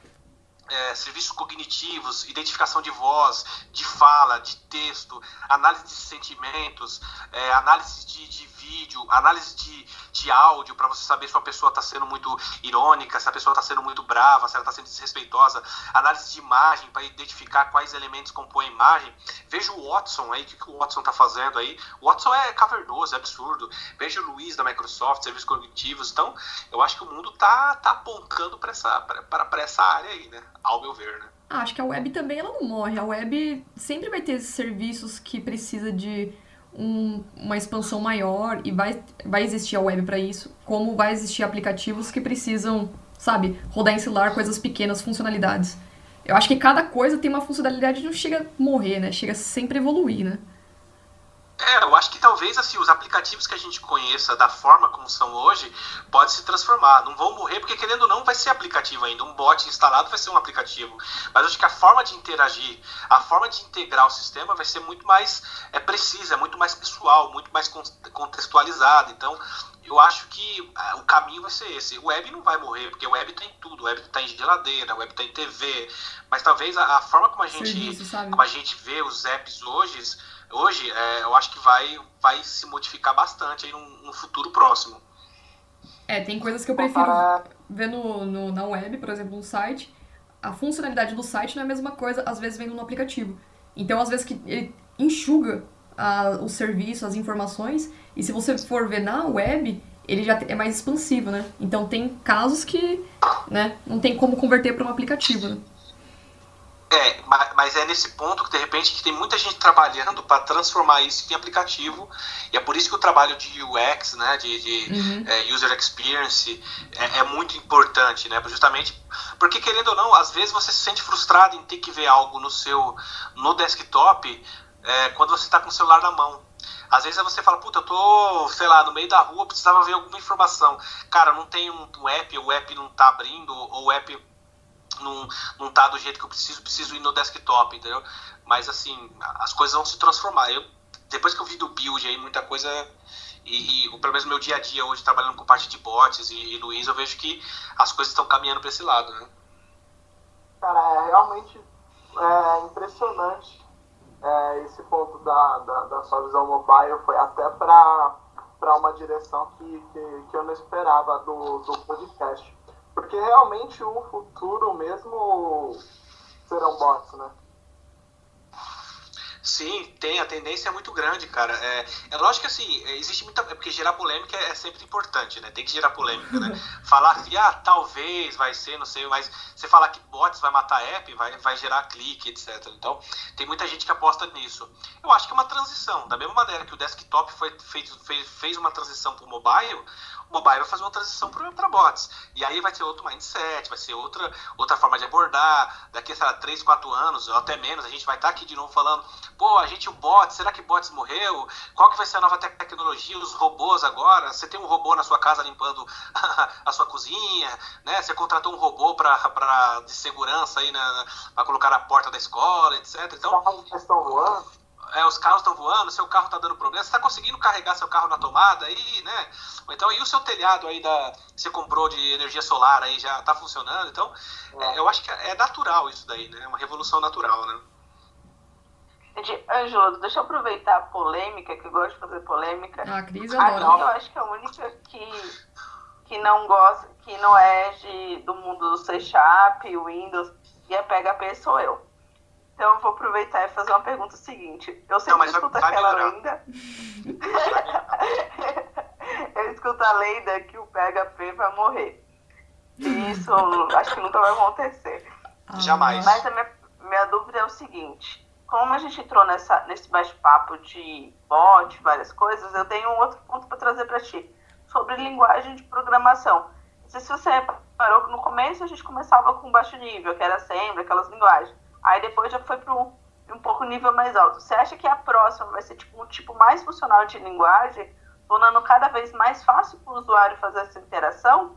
é, serviços cognitivos, identificação de voz, de fala, de texto, análise de sentimentos, é, análise de, de, vídeo, análise de, de áudio, para você saber se a pessoa está sendo muito irônica, se a pessoa está sendo muito brava, se ela está sendo desrespeitosa, análise de imagem, para identificar quais elementos compõem a imagem. Veja o Watson aí, o que, que o Watson está fazendo aí. O Watson é cavernoso, é absurdo. Veja o Luiz da Microsoft, serviços cognitivos. Então, eu acho que o mundo está tá apontando para essa, essa área aí, né? ao meu ver, né? Ah, acho que a web também ela não morre. A web sempre vai ter serviços que precisa de um, uma expansão maior e vai, vai existir a web para isso, como vai existir aplicativos que precisam, sabe, rodar em celular coisas pequenas, funcionalidades. Eu acho que cada coisa tem uma funcionalidade e não chega a morrer, né? Chega a sempre evoluir, né? É, eu acho que talvez assim, os aplicativos que a gente conheça da forma como são hoje pode se transformar. Não vão morrer, porque querendo ou não, vai ser aplicativo ainda. Um bot instalado vai ser um aplicativo. Mas acho que a forma de interagir, a forma de integrar o sistema vai ser muito mais é, precisa, é muito mais pessoal, muito mais contextualizada. Então, eu acho que é, o caminho vai ser esse. O web não vai morrer, porque o web tem tudo. O web está em geladeira, o web está em TV. Mas talvez a, a forma como a gente, como a gente vê os apps hoje hoje, é, eu acho que vai, vai se modificar bastante aí num, num futuro próximo. É, tem coisas que eu prefiro ver no, no, na web, por exemplo, no site. A funcionalidade do site não é a mesma coisa, às vezes, vem no aplicativo. Então, às vezes, que ele enxuga a, o serviço, as informações, e se você for ver na web, ele já é mais expansivo, né? Então, tem casos que né, não tem como converter para um aplicativo, né? É, mas é nesse ponto que de repente que tem muita gente trabalhando para transformar isso em aplicativo e é por isso que o trabalho de UX, né, de, de uhum. é, user experience é, é, muito importante, né, justamente Porque querendo ou não, às vezes você se sente frustrado em ter que ver algo no seu no desktop é, quando você está com o celular na mão. Às vezes você fala, puta, eu tô, sei lá, no meio da rua, precisava ver alguma informação. Cara, não tem um, um app, o app não tá abrindo, ou o app não, não tá do jeito que eu preciso, preciso ir no desktop, entendeu? Mas assim, as coisas vão se transformar. Eu, depois que eu vi do build aí, muita coisa. E, e pelo menos no meu dia a dia hoje, trabalhando com parte de bots e, e Luiz, eu vejo que as coisas estão caminhando para esse lado, né? Cara, é realmente é, impressionante é, esse ponto da, da, da, sua visão mobile. Foi até para uma direção que, que, que, eu não esperava do, do podcast. Porque realmente o futuro mesmo serão bots, né? Sim, tem. A tendência é muito grande, cara. É, é lógico que assim, existe muita. É porque gerar polêmica é, sempre importante, né? Tem que gerar polêmica, né? <laughs> falar que, ah, talvez vai ser, não sei, mas você falar que bots vai matar app, vai, vai gerar clique, etc. Então, tem muita gente que aposta nisso. Eu acho que é uma transição. Da mesma maneira que o desktop foi, fez, fez, fez uma transição para o mobile, mobile vai fazer uma transição para bots. E aí vai ter outro mindset, vai ser outra, outra forma de abordar. Daqui a 3, 4 anos, ou até menos, a gente vai estar tá aqui de novo falando, pô, a gente o bot, será que bots morreu? Qual que vai ser a nova tecnologia? Os robôs agora? Você tem um robô na sua casa limpando <laughs> a sua cozinha, né? Você contratou um robô para de segurança aí para colocar na porta da escola, etc. Então, estão voando é, os carros estão voando, seu carro está dando problema, você está conseguindo carregar seu carro na tomada aí, né? Então, e o seu telhado aí da você comprou de energia solar aí já está funcionando? Então, é, eu acho que é natural isso daí, né? É uma revolução natural, né? Ângelo, deixa eu aproveitar a polêmica, que eu gosto de fazer polêmica. Ah, a Cris adora. Aqui eu acho que a única que, que não gosta, que não é de, do mundo do C Sharp, Windows e a PHP sou eu. Então eu vou aproveitar e fazer uma pergunta seguinte. Eu sempre não, escuto aquela melhorar. lenda. <laughs> eu escuto a lenda que o PHP vai morrer. E isso acho que nunca vai acontecer. Jamais. Mas a minha, minha dúvida é o seguinte. Como a gente entrou nessa, nesse bate-papo de bot, várias coisas, eu tenho um outro ponto para trazer para ti. Sobre linguagem de programação. Não sei se você reparou que no começo a gente começava com baixo nível, que era sempre aquelas linguagens. Aí depois já foi para um, um pouco nível mais alto. Você acha que a próxima vai ser tipo um tipo mais funcional de linguagem, tornando cada vez mais fácil para o usuário fazer essa interação?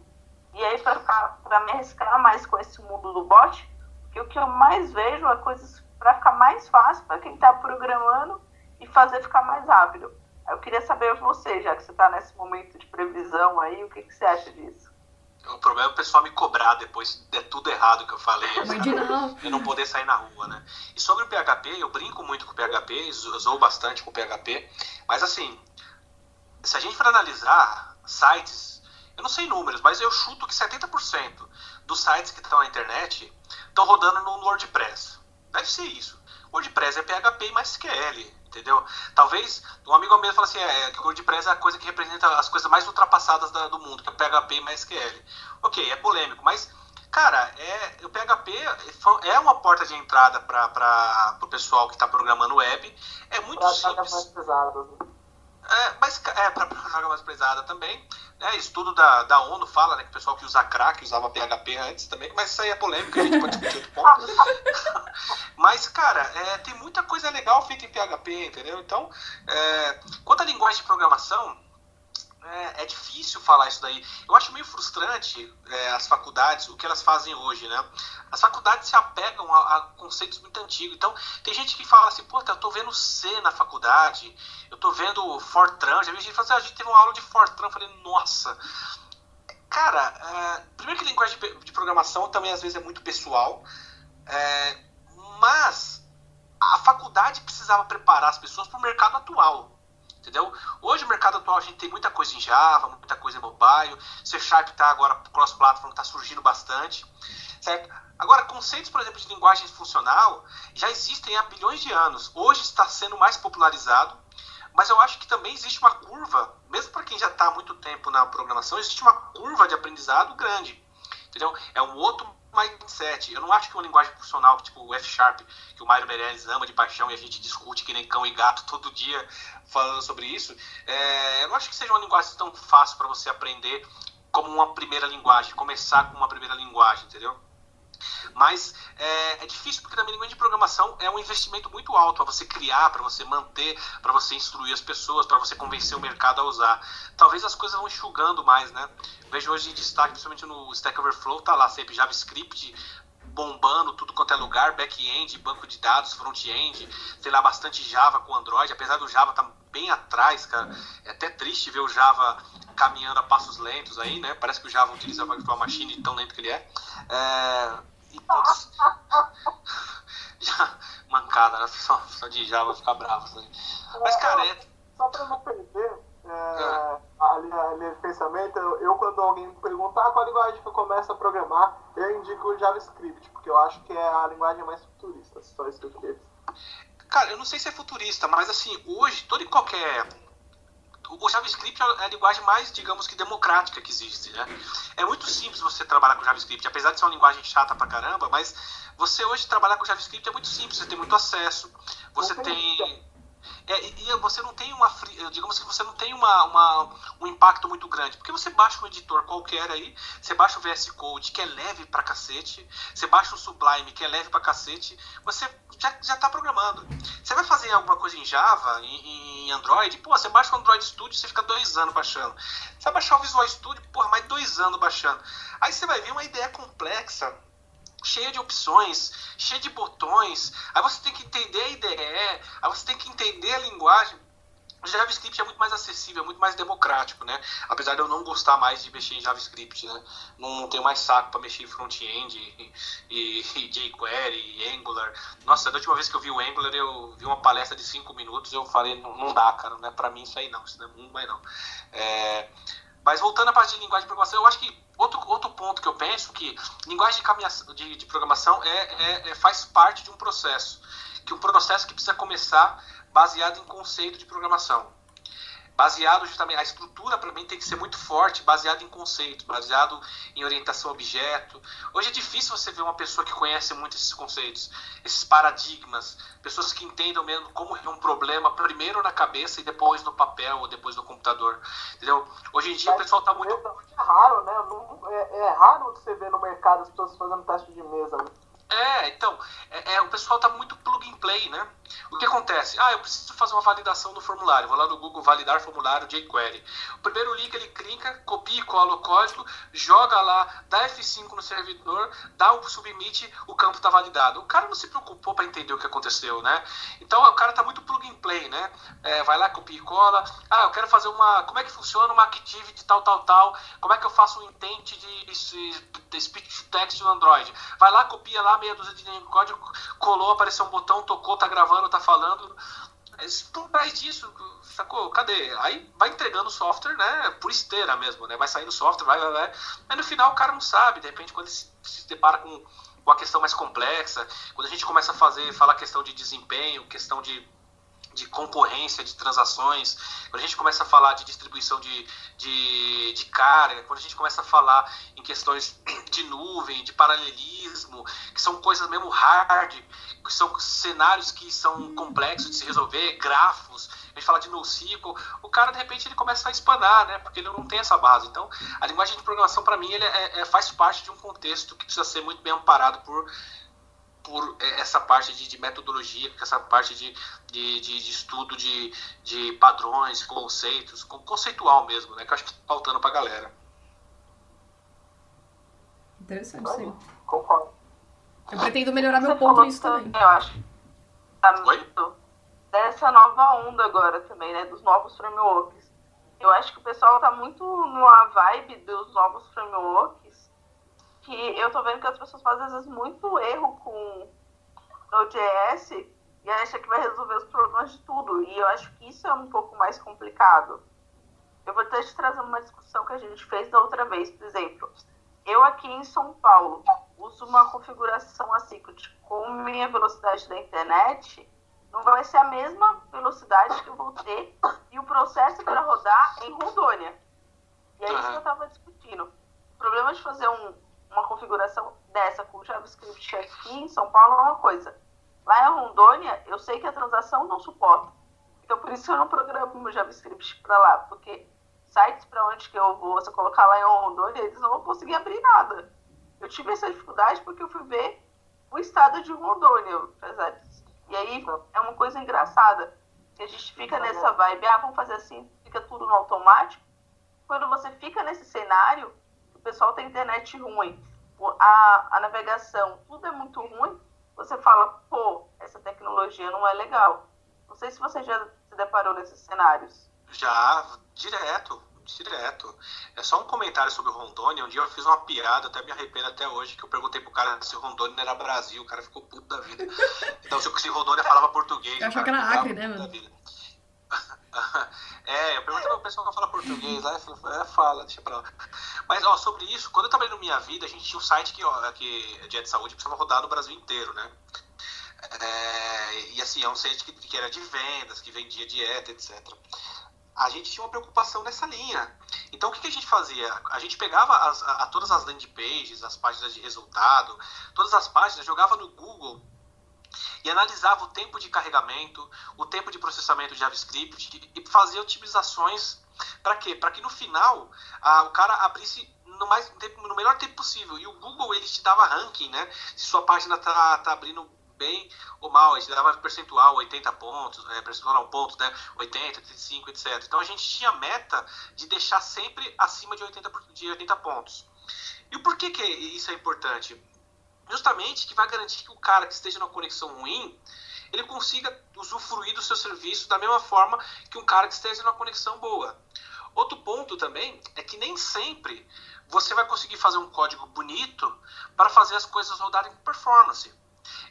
E aí para me arriscar mais com esse mundo do bot, porque o que eu mais vejo é coisas para ficar mais fácil para quem está programando e fazer ficar mais rápido. Eu queria saber você, já que você está nesse momento de previsão aí, o que, que você acha disso? O problema é o pessoal me cobrar depois de tudo errado que eu falei. Eu <laughs> não poder sair na rua, né? E sobre o PHP, eu brinco muito com o PHP, zoo bastante com o PHP, mas assim, se a gente for analisar sites, eu não sei números, mas eu chuto que 70% dos sites que estão na internet estão rodando no WordPress. Deve ser isso. WordPress é PHP e MySQL entendeu? Talvez um amigo meu fala assim, é, é, que o WordPress é a coisa que representa as coisas mais ultrapassadas da, do mundo, que é o PHP e MySQL. Ok, é polêmico, mas cara, é, o PHP é uma porta de entrada para o pessoal que está programando web. É muito pra simples. Mais pesado. É, mas é para carga mais pesada também. É, estudo da, da ONU fala né, que o pessoal que usa crack usava PHP antes também, mas isso aí é polêmica, a gente pode discutir outro ponto. <laughs> mas, cara, é, tem muita coisa legal feita em PHP, entendeu? Então, é, quanto à linguagem de programação, é, é, difícil falar isso daí. Eu acho meio frustrante é, as faculdades, o que elas fazem hoje, né? As faculdades se apegam a, a, conceitos muito antigos. Então, tem gente que fala assim, pô, eu tô vendo C na faculdade, eu tô vendo Fortran. Já vi gente falar assim, ah, a gente teve uma aula de Fortran. Eu falei, nossa. Cara, é, primeiro que linguagem de, de, programação também às vezes é muito pessoal, é, mas a faculdade precisava preparar as pessoas para o mercado atual. Entendeu? Hoje, o mercado atual, a gente tem muita coisa em Java, muita coisa em mobile. C Sharp está agora cross-platform, está surgindo bastante. Certo? Agora, conceitos, por exemplo, de linguagem funcional já existem há bilhões de anos. Hoje está sendo mais popularizado, mas eu acho que também existe uma curva, mesmo para quem já está há muito tempo na programação, existe uma curva de aprendizado grande. Entendeu? É um outro mindset. Eu não acho que uma linguagem funcional, tipo o F Sharp, que o Mário Meirelles ama de paixão e a gente discute que nem cão e gato todo dia falando sobre isso, é, eu não acho que seja uma linguagem tão fácil para você aprender como uma primeira linguagem, começar com uma primeira linguagem, entendeu? Mas é, é difícil porque minha linguagem de programação é um investimento muito alto para você criar, para você manter, para você instruir as pessoas, para você convencer o mercado a usar. Talvez as coisas vão enxugando mais, né? Vejo hoje em destaque, principalmente no Stack Overflow, tá lá sempre JavaScript, bombando tudo quanto é lugar, back-end, banco de dados, front-end, sei lá, bastante Java com Android, apesar do Java estar tá bem atrás, cara. É até triste ver o Java caminhando a passos lentos aí, né? Parece que o Java utiliza a Machine tão lento que ele é. é... E, <laughs> já, mancada, né? Só, só de Java ficar bravo. Assim. Mas, cara, é... Só pra não perder é, é. a, linha, de pensamento, eu, eu, quando alguém me pergunta ah, qual linguagem que eu começo a programar, eu indico o JavaScript, porque eu acho que é a linguagem mais futurista. Só isso que eu queria. Cara, eu não sei se é futurista, mas assim, hoje, todo e qualquer. O JavaScript é a linguagem mais, digamos que, democrática que existe, né? É muito simples você trabalhar com JavaScript, apesar de ser uma linguagem chata pra caramba, mas você hoje trabalhar com JavaScript é muito simples, você tem muito acesso, você tem é, e você não tem uma digamos que você não tem uma, uma, um impacto muito grande porque você baixa um editor qualquer aí você baixa o VS Code que é leve pra cacete você baixa o Sublime que é leve pra cacete você já, já tá programando. Você vai fazer alguma coisa em Java em, em Android? Pô você baixa o Android Studio você fica dois anos baixando. Você vai baixar o Visual Studio porra mais dois anos baixando. Aí você vai ver uma ideia complexa cheia de opções, cheia de botões. Aí você tem que entender a IDE, aí você tem que entender a linguagem. O JavaScript é muito mais acessível, é muito mais democrático, né? Apesar de eu não gostar mais de mexer em JavaScript, né? Não tenho mais saco para mexer em front-end e, e, e, jQuery e Angular. Nossa, da última vez que eu vi o Angular, eu vi uma palestra de 5 minutos eu falei, não, não dá, cara, não é para mim isso aí não, isso não é muito mais não. É, mas voltando à parte de linguagem de programação, eu acho que outro, outro ponto que eu penso que linguagem de, de, de programação é, é, é, faz parte de um processo, que um processo que precisa começar baseado em conceito de programação baseado justamente a estrutura para mim tem que ser muito forte, baseado em conceitos, baseado em orientação objeto. Hoje é difícil você ver uma pessoa que conhece muito esses conceitos, esses paradigmas, pessoas que entendam mesmo como é um problema primeiro na cabeça e depois no papel ou depois no computador, entendeu? Hoje em dia Mas o pessoal está muito é raro, né? É, é raro você ver no mercado as pessoas fazendo teste de mesa. Né? É, então, é, é, o pessoal tá muito plug and play, né? O que acontece? Ah, eu preciso fazer uma validação do formulário. Vou lá no Google validar formulário jQuery. O primeiro link ele clica, copia e cola o código, joga lá, dá F5 no servidor, dá o submit, o campo está validado. O cara não se preocupou para entender o que aconteceu, né? Então o cara tá muito plug and play, né? É, vai lá, copia e cola. Ah, eu quero fazer uma. Como é que funciona uma active de tal, tal, tal? Como é que eu faço um intent de, de, speech to text no Android? Vai lá, copia lá, meia dúzia de código, colou, apareceu um botão, tocou, tá gravando, tá falando. Por trás disso, sacou? Cadê? Aí vai entregando o software, né? Por esteira mesmo, né? Vai saindo software, vai, vai, vai. Aí no final o cara não sabe, de repente, quando ele se, depara com uma questão mais complexa, quando a gente começa a fazer, falar questão de desempenho, questão de de concorrência de transações, quando a gente começa a falar de distribuição de, de, de, carga, quando a gente começa a falar em questões <clears throat> de nuvem, de paralelismo, que são coisas mesmo hard, que são cenários que são complexos de se resolver, grafos, a gente fala de NoSQL, o cara de repente ele começa a espanar, né, porque ele não tem essa base. Então, a linguagem de programação para mim ele é, é, faz parte de um contexto que precisa ser muito bem amparado por por é, essa parte de, de metodologia, essa parte de, de, de, de estudo de, de padrões, conceitos, conceitual mesmo, né? Que eu acho que está faltando para a galera. Interessante, sim. Concordo. Eu pretendo melhorar meu ponto nisso também. Eu acho. Tá muito dessa nova onda agora também, né? Dos novos frameworks. Eu acho que o pessoal tá muito numa vibe dos novos frameworks que eu tô vendo que as pessoas fazem às vezes muito erro com Node.js e acha que vai resolver os problemas de tudo. E eu acho que isso é um pouco mais complicado. Eu vou até te trazer uma discussão que a gente fez da outra vez. Por exemplo, eu aqui em São Paulo uso uma configuração assim, com minha velocidade da internet não vai ser a mesma velocidade que eu vou ter e o processo para rodar em Rondônia. E é isso que eu estava discutindo. O problema de fazer um, uma configuração dessa com JavaScript aqui em São Paulo é uma coisa. Lá em Rondônia, eu sei que a transação não suporta. Então, por isso eu não programo meu JavaScript para lá, porque sites para onde que eu vou, se eu colocar lá em Rondônia, eles não vão conseguir abrir nada. Eu tive essa dificuldade porque eu fui ver o estado de Rondônia, apesar. E aí é uma coisa engraçada, que a gente fica nessa vibe, ah, vamos fazer assim, fica tudo no automático. Quando você fica nesse cenário, o pessoal tem internet ruim, a, a navegação, tudo é muito ruim, você fala, pô, essa tecnologia não é legal. Não sei se você já se deparou nesses cenários. Já, direto, direto. É só um comentário sobre o Rondônia. Um dia eu fiz uma piada, até me arrependo até hoje, que eu perguntei pro cara se o Rondônia era Brasil. O cara ficou puto da vida. <laughs> Então, se o Rondônia falava português. Eu achava que era Acre, né, mano? <laughs> É, eu perguntei pro pessoal que fala português lá, é, fala, deixa pra lá. Mas, ó, sobre isso, quando eu trabalhei no Minha Vida, a gente tinha um site que, ó, que de saúde precisava rodar no Brasil inteiro, né? É, e assim, é um site que, que era de vendas, que vendia dieta, etc a gente tinha uma preocupação nessa linha. Então, o que, que a gente fazia? A gente pegava as, a, a, todas as landing pages, as páginas de resultado, todas as páginas, jogava no Google e analisava o tempo de carregamento, o tempo de processamento de JavaScript e fazia otimizações para quê? Para que no final a, o cara abrisse no, mais, no melhor tempo possível. E o Google ele te dava ranking, né? Se sua página tá, tá abrindo bem ou mal, gente dava percentual, 80 pontos, é, percentual não, pontos, né, 80, 85, etc. Então a gente tinha meta de deixar sempre acima de 80, de 80 pontos. E o porquê que isso é importante? Justamente que vai garantir que o cara que esteja numa conexão ruim, ele consiga usufruir do seu serviço da mesma forma que um cara que esteja numa conexão boa. Outro ponto também é que nem sempre você vai conseguir fazer um código bonito para fazer as coisas rodarem com performance.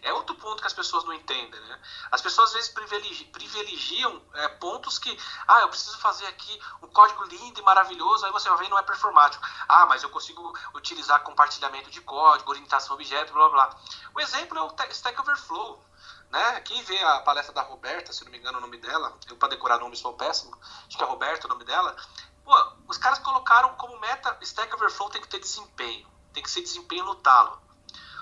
É outro ponto que as pessoas não entendem, né? As pessoas às vezes privilegiam, privilegiam é, pontos que, ah, eu preciso fazer aqui um código lindo e maravilhoso, aí você vai ver não é performático. Ah, mas eu consigo utilizar compartilhamento de código, orientação a objeto, blá blá. O exemplo é o Stack Overflow. Né? Quem vê a palestra da Roberta, se não me engano o nome dela, eu para decorar nome sou péssimo, acho que é Roberta o nome dela. Pô, os caras colocaram como meta Stack Overflow tem que ter desempenho, tem que ser desempenho no talo.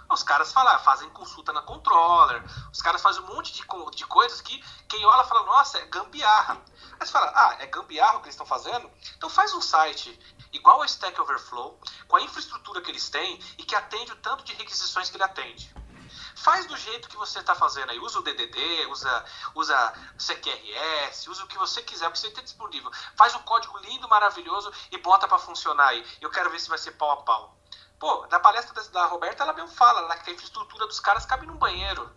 Os caras falam, fazem consulta na controller, os caras fazem um monte de, de coisas que quem olha fala, nossa, é gambiarra. Aí você fala, ah, é gambiarra o que eles estão fazendo? Então faz um site igual ao Stack Overflow, com a infraestrutura que eles têm e que atende o tanto de requisições que ele atende. Faz do jeito que você está fazendo aí. Usa o DDD, usa, usa CQRS, usa o que você quiser, porque você tem disponível. Faz um código lindo, maravilhoso e bota para funcionar aí. Eu quero ver se vai ser pau a pau. Pô, na palestra da Roberta, ela mesmo fala que a infraestrutura dos caras cabe num banheiro.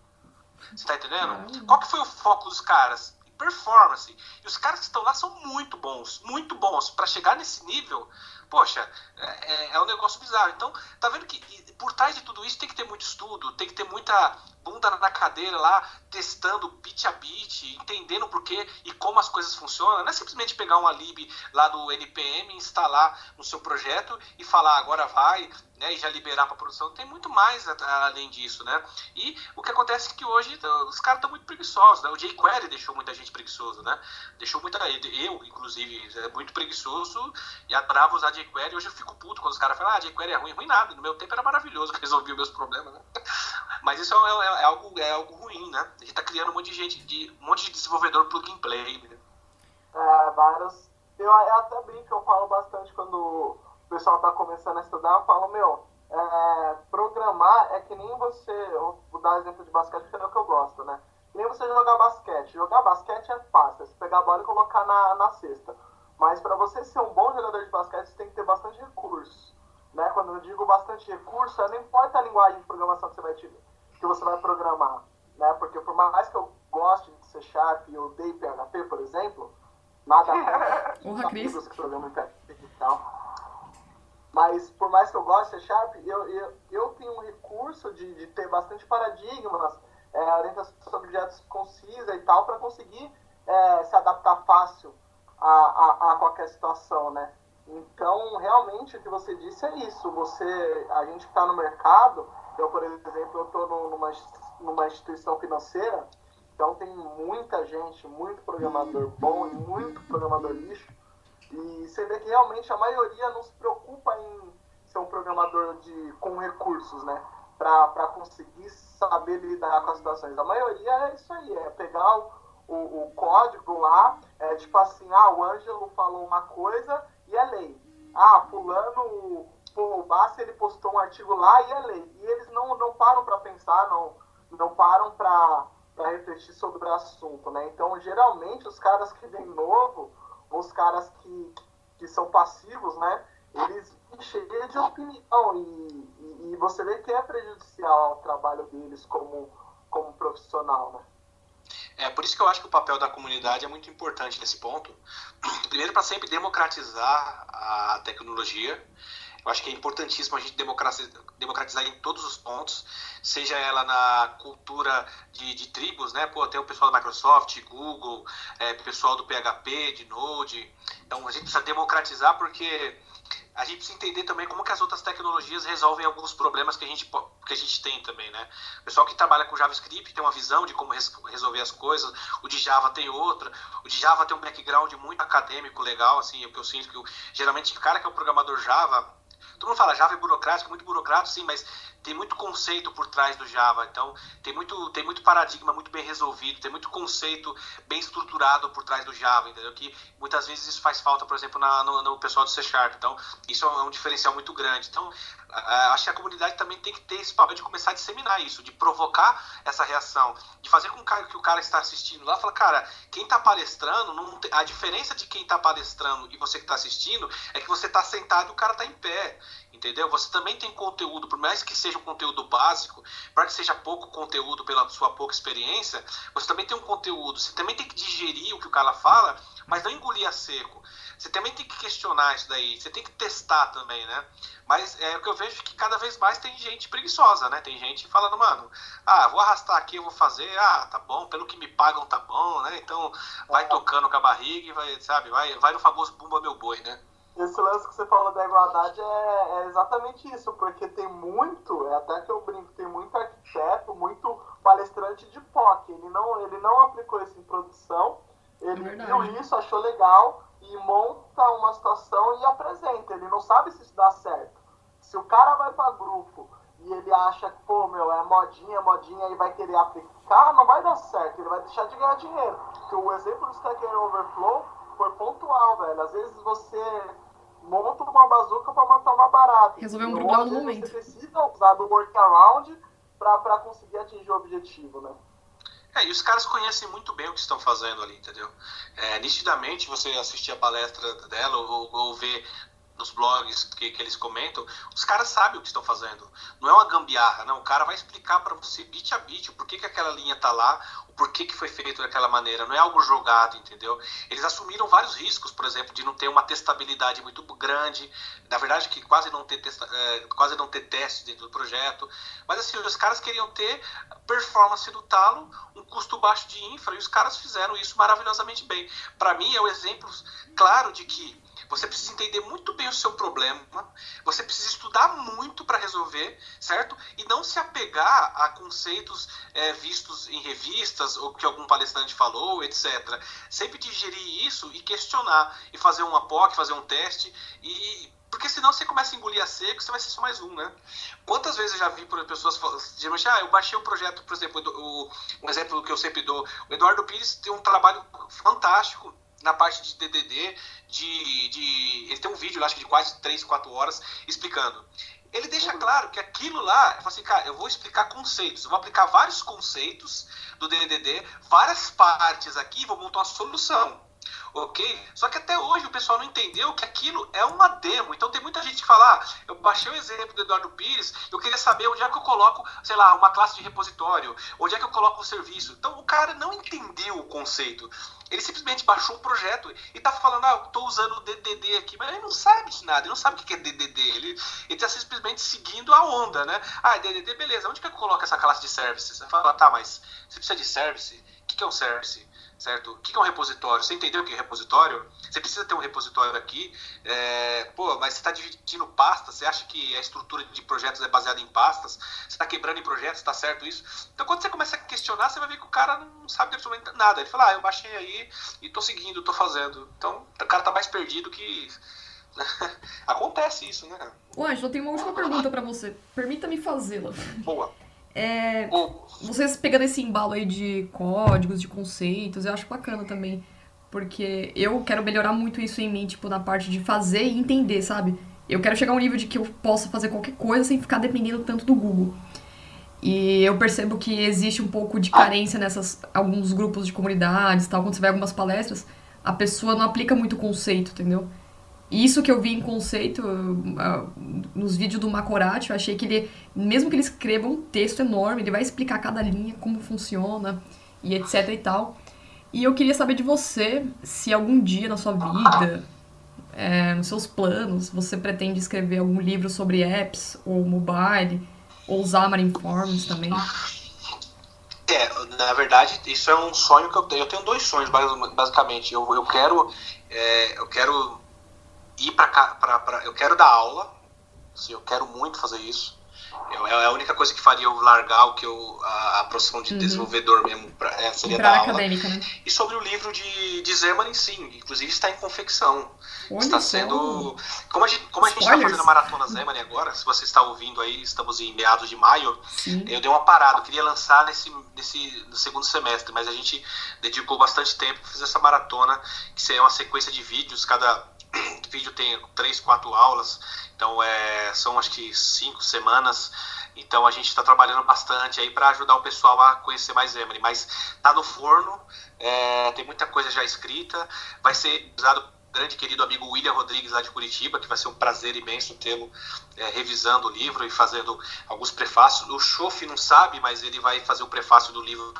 Você tá entendendo? Qual que foi o foco dos caras? Performance. E os caras que estão lá são muito bons, muito bons. para chegar nesse nível, poxa, é, é, é, um negócio bizarro. Então, tá vendo que por trás de tudo isso tem que ter muito estudo, tem que ter muita bunda na cadeira lá, testando bit a bit, entendendo por quê e como as coisas funcionam. Não é simplesmente pegar um lib lá do NPM, instalar no seu projeto e falar agora vai, né, e já liberar para produção. Tem muito mais além disso, né? E o que acontece é que hoje então, os caras estão muito preguiçosos, né? O jQuery deixou muita gente preguiçoso, né? Deixou muita eu, inclusive, é muito preguiçoso e adorava usar jQuery. Hoje eu fico puto quando os caras falam, ah, jQuery é ruim, ruim nada. No meu tempo era maravilhoso, <laughs> que resolvia meus problemas, né? Mas isso é, é, é, algo, é algo ruim, né? A gente tá criando um monte de gente, de, um monte de desenvolvedor plug and play, né? É, vários. Eu, eu até brinco, eu falo bastante quando o pessoal tá começando a estudar, eu falo, meu, é, programar é que nem você, eu vou dar exemplo de basquete porque é o que eu gosto, né? Que nem você jogar basquete. Jogar basquete é fácil, é você pegar a bola e colocar na, na cesta. Mas para você ser um bom jogador de basquete, você tem que ter bastante recurso. Né? Quando eu digo bastante recurso, não importa a linguagem de programação que você vai, que você vai programar. Né? Porque por mais que eu goste de C Sharp e odeie PHP, por exemplo, nada <laughs> Honra Cris. que programam em PHP e tal. Mas por mais que eu goste de C Sharp, eu, eu, eu tenho um recurso de, de ter bastante paradigmas, é, orientação sobre objetos concisa e tal, para conseguir é, se adaptar fácil a, a, a qualquer situação, né? Então, realmente, o que você disse é isso. Você, a gente está no mercado, eu, por exemplo, eu estou numa, numa instituição financeira, então tem muita gente, muito programador bom e muito programador lixo. E você vê que realmente a maioria não se preocupa em ser um programador de, com recursos, né? Para conseguir saber lidar com as situações. A maioria é isso aí, é pegar o, o, o código lá, é tipo assim, ah, o Ângelo falou uma coisa e é lei. Ah, fulano pô, o Bassi ele postou um artigo lá e é lei. E eles não, não param para pensar, não, não param para refletir sobre o assunto, né? Então, geralmente, os caras que vêm novo, os caras que, que são passivos, né? Eles cheios de opinião e, e, e, você vê que é prejudicial ao trabalho deles como, como profissional, né? É por isso que eu acho que o papel da comunidade é muito importante nesse ponto. <clears throat> Primeiro, para sempre democratizar a tecnologia. Eu acho que é importantíssimo a gente democratizar em todos os pontos, seja ela na cultura de, de tribos, né? Pô, tem o pessoal da Microsoft, Google, é, pessoal do PHP, de Node. Então a gente precisa democratizar porque a gente precisa entender também como que as outras tecnologias resolvem alguns problemas que a gente, que a gente tem também, né? O pessoal que trabalha com JavaScript tem uma visão de como res, resolver as coisas, o de Java tem outra, o de Java tem um background muito acadêmico, legal, assim, é o que eu sinto que geralmente o cara que é o programador Java, todo mundo fala Java é burocrático, muito burocrático, sim, mas tem muito conceito por trás do Java, então tem muito, tem muito paradigma muito bem resolvido, tem muito conceito bem estruturado por trás do Java, entendeu? Que muitas vezes isso faz falta, por exemplo, na, no, no pessoal do C Sharp. Então, isso é um diferencial muito grande. Então, acho que a comunidade também tem que ter esse papel de começar a disseminar isso, de provocar essa reação, de fazer com que o cara está assistindo lá fala, cara, quem está palestrando, tem, a diferença de quem está palestrando e você que está assistindo é que você está sentado e o cara está em pé entendeu? Você também tem conteúdo, por mais que seja um conteúdo básico, para que seja pouco conteúdo pela sua pouca experiência, você também tem um conteúdo, você também tem que digerir o que o cara fala, mas não engolir a seco. Você também tem que questionar isso daí, você tem que testar também, né? Mas é o que eu vejo que cada vez mais tem gente preguiçosa, né? Tem gente falando, mano, ah, vou arrastar aqui, eu vou fazer, ah, tá bom, pelo que me pagam tá bom, né? Então vai tocando com a barriga e vai, sabe, vai, vai no famoso bumba meu boi, né? esse lance que você falou da igualdade é, é, exatamente isso, porque tem muito, é até que eu brinco, tem muito arquiteto, muito palestrante de POC. Ele não, ele não aplicou isso em produção, ele é viu isso, achou legal e monta uma situação e apresenta. Ele não sabe se isso dá certo. Se o cara vai para grupo e ele acha que, pô, meu, é modinha, modinha e vai querer aplicar, não vai dar certo, ele vai deixar de ganhar dinheiro. Porque o exemplo do Stack Overflow foi pontual, velho. Às vezes você monta uma bazuca para matar uma barata. Resolver um problema no momento. Você precisa usar do workaround para conseguir atingir o objetivo, né? É, e os caras conhecem muito bem o que estão fazendo ali, entendeu? É, nitidamente, você assistir a palestra dela ou, ou ver nos blogs que, que eles comentam, os caras sabem o que estão fazendo. Não é uma gambiarra, não. O cara vai explicar para você bit a bit o porquê que aquela linha tá lá, o porquê que foi feito daquela maneira. Não é algo jogado, entendeu? Eles assumiram vários riscos, por exemplo, de não ter uma testabilidade muito grande, na verdade que quase não ter, testa, é, quase não ter teste dentro do projeto. Mas assim, os caras queriam ter performance do talo, um custo baixo de infra, e os caras fizeram isso maravilhosamente bem. Para mim é o um exemplo claro de que você precisa entender muito bem o seu problema, você precisa estudar muito para resolver, certo? E não se apegar a conceitos é, vistos em revistas ou que algum palestrante falou, etc. Sempre digerir isso e questionar, e fazer uma POC, fazer um teste, e porque senão você começa a engolir a seco, você vai ser só mais um, né? Quantas vezes eu já vi pessoas geralmente, ah, eu baixei o projeto, por exemplo, o, um exemplo que eu sempre dou, o Eduardo Pires tem um trabalho fantástico na parte de DDD, de, de ele tem um vídeo, acho que de quase 3, 4 horas, explicando. Ele deixa claro que aquilo lá, eu assim, cara, eu vou explicar conceitos, eu vou aplicar vários conceitos do DDD, várias partes aqui, vou montar uma solução ok? Só que até hoje o pessoal não entendeu que aquilo é uma demo. Então tem muita gente que fala, ah, eu baixei o exemplo do Eduardo Pires, eu queria saber onde é que eu coloco, sei lá, uma classe de repositório, onde é que eu coloco um serviço. Então o cara não entendeu o conceito. Ele simplesmente baixou um projeto e está falando, ah, eu estou usando o DDD aqui, mas ele não sabe de nada, ele não sabe o que é DDD. Ele está simplesmente seguindo a onda, né? Ah, DDD, beleza, onde que eu coloco essa classe de service? Você fala, tá, mas você precisa de service? O que é um service? Certo? O que é um repositório? Você entendeu o que é repositório? Você precisa ter um repositório aqui. É, pô, mas você está dividindo pastas, você acha que a estrutura de projetos é baseada em pastas? Você está quebrando em projetos, está certo isso? Então, quando você começa a questionar, você vai ver que o cara não sabe absolutamente nada. Ele fala, ah, eu baixei aí e estou seguindo, estou fazendo. Então, o cara está mais perdido que... <laughs> Acontece isso, né? Ô, Ângelo, eu tenho uma última pergunta para você. Permita-me fazê-la. Boa. É, vocês pegando esse embalo aí de códigos, de conceitos, eu acho bacana também. Porque eu quero melhorar muito isso em mim, tipo, na parte de fazer e entender, sabe? eu quero chegar a um nível de que eu possa fazer qualquer coisa sem ficar dependendo tanto do Google. E eu percebo que existe um pouco de carência nessas alguns grupos de comunidades, tal, quando você vê algumas palestras, a pessoa não aplica muito conceito, entendeu? Isso que eu vi em conceito uh, nos vídeos do Macorati, eu achei que ele, mesmo que ele escreva um texto enorme, ele vai explicar cada linha, como funciona e etc e tal. E eu queria saber de você se algum dia na sua vida, é, nos seus planos, você pretende escrever algum livro sobre apps ou mobile, ou usar Marinforms também. É, na verdade, isso é um sonho que eu tenho. Eu tenho dois sonhos, basicamente. Eu, eu quero. É, eu quero ir para. Eu quero dar aula. Assim, eu quero muito fazer isso. Eu, é a única coisa que faria eu largar o que eu, a, a profissão de uhum. desenvolvedor mesmo pra, é, seria da aula. Né? E sobre o livro de, de Zeman, sim, inclusive está em confecção. Olha está sendo. Como a gente, como a gente está fazendo a maratona Zeman agora, se você está ouvindo aí, estamos em meados de maio, sim. eu dei uma parada, eu queria lançar nesse, nesse no segundo semestre, mas a gente dedicou bastante tempo para fazer essa maratona, que é uma sequência de vídeos, cada vídeo tem três, quatro aulas, então é, são acho que cinco semanas. Então a gente está trabalhando bastante aí para ajudar o pessoal a conhecer mais Emily. Mas tá no forno, é, tem muita coisa já escrita, vai ser usado grande querido amigo William Rodrigues lá de Curitiba, que vai ser um prazer imenso tê-lo é, revisando o livro e fazendo alguns prefácios. O Chof não sabe, mas ele vai fazer o prefácio do livro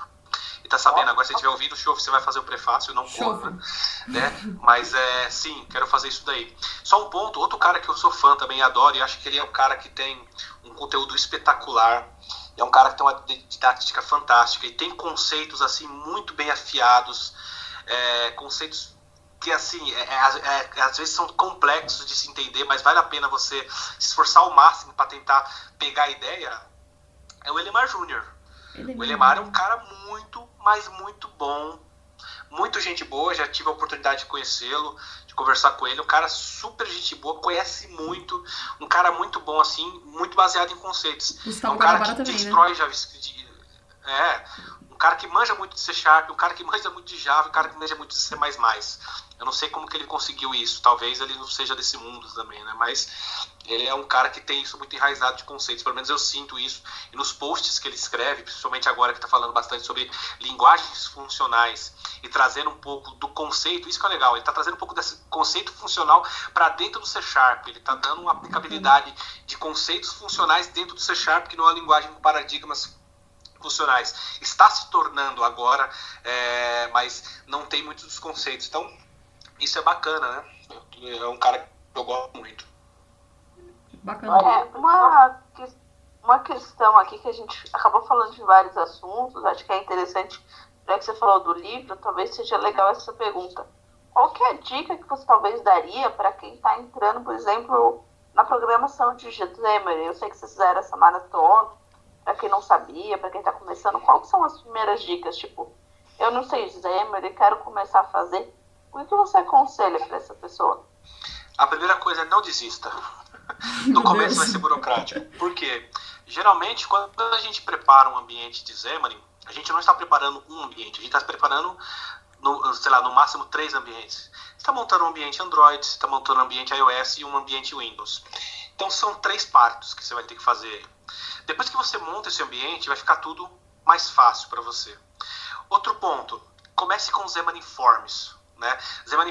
tá sabendo agora, se estiver ouvindo o show, você vai fazer o prefácio, não compra, né? Mas é, sim, quero fazer isso daí. Só um ponto, outro cara que eu sou fã também, adoro, e acho que ele é um cara que tem um conteúdo espetacular, é um cara que tem uma didática fantástica e tem conceitos assim muito bem afiados, é, conceitos que assim é, é, é, às vezes são complexos de se entender, mas vale a pena você se esforçar ao máximo para tentar pegar a ideia. É o Elimar Júnior. O Elimar é um cara muito mas muito bom. Muito gente boa, já tive a oportunidade de conhecê-lo, de conversar com ele. Um cara super gente boa, conhece muito. Um cara muito bom, assim, muito baseado em conceitos. Gustavo é um cara que também, né? destrói né? JavaScript. É, cara que manja muito de C Sharp, um cara que manja muito de Java, um cara que manja muito de C++. Eu não sei como que ele conseguiu isso. Talvez ele não seja desse mundo também, né? Mas ele é um cara que tem isso muito enraizado de conceitos. Pelo menos eu sinto isso. E nos posts que ele escreve, principalmente agora que está falando bastante sobre linguagens funcionais e trazendo um pouco do conceito, isso que é legal. Ele está trazendo um pouco desse conceito funcional para dentro do C Sharp. Ele está dando uma aplicabilidade de conceitos funcionais dentro do C Sharp, que não é uma linguagem com paradigmas funcionais. Está se tornando agora, é, mas não tem muitos dos conceitos. Então, isso é bacana, né? É um cara que eu gosto muito. Bacana. É, uma, uma questão aqui que a gente acabou falando de vários assuntos, acho que é interessante, já que você falou do livro, talvez seja legal essa pergunta. Qual que é a dica que você talvez daria para quem está entrando, por exemplo, na programação de Xamarin? Eu sei que vocês fizeram essa maratona, para quem não sabia, para quem está começando, quais são as primeiras dicas? Tipo, eu não sei Xamarin, quero começar a fazer o que você aconselha para essa pessoa? A primeira coisa é não desista. No começo vai ser burocrático. Por quê? Geralmente, quando a gente prepara um ambiente de Xamarin, a gente não está preparando um ambiente, a gente está preparando, no, sei lá, no máximo três ambientes. Você está montando um ambiente Android, você está montando um ambiente iOS e um ambiente Windows. Então são três partes que você vai ter que fazer. Depois que você monta esse ambiente, vai ficar tudo mais fácil para você. Outro ponto, comece com Xamarin Forms. Né?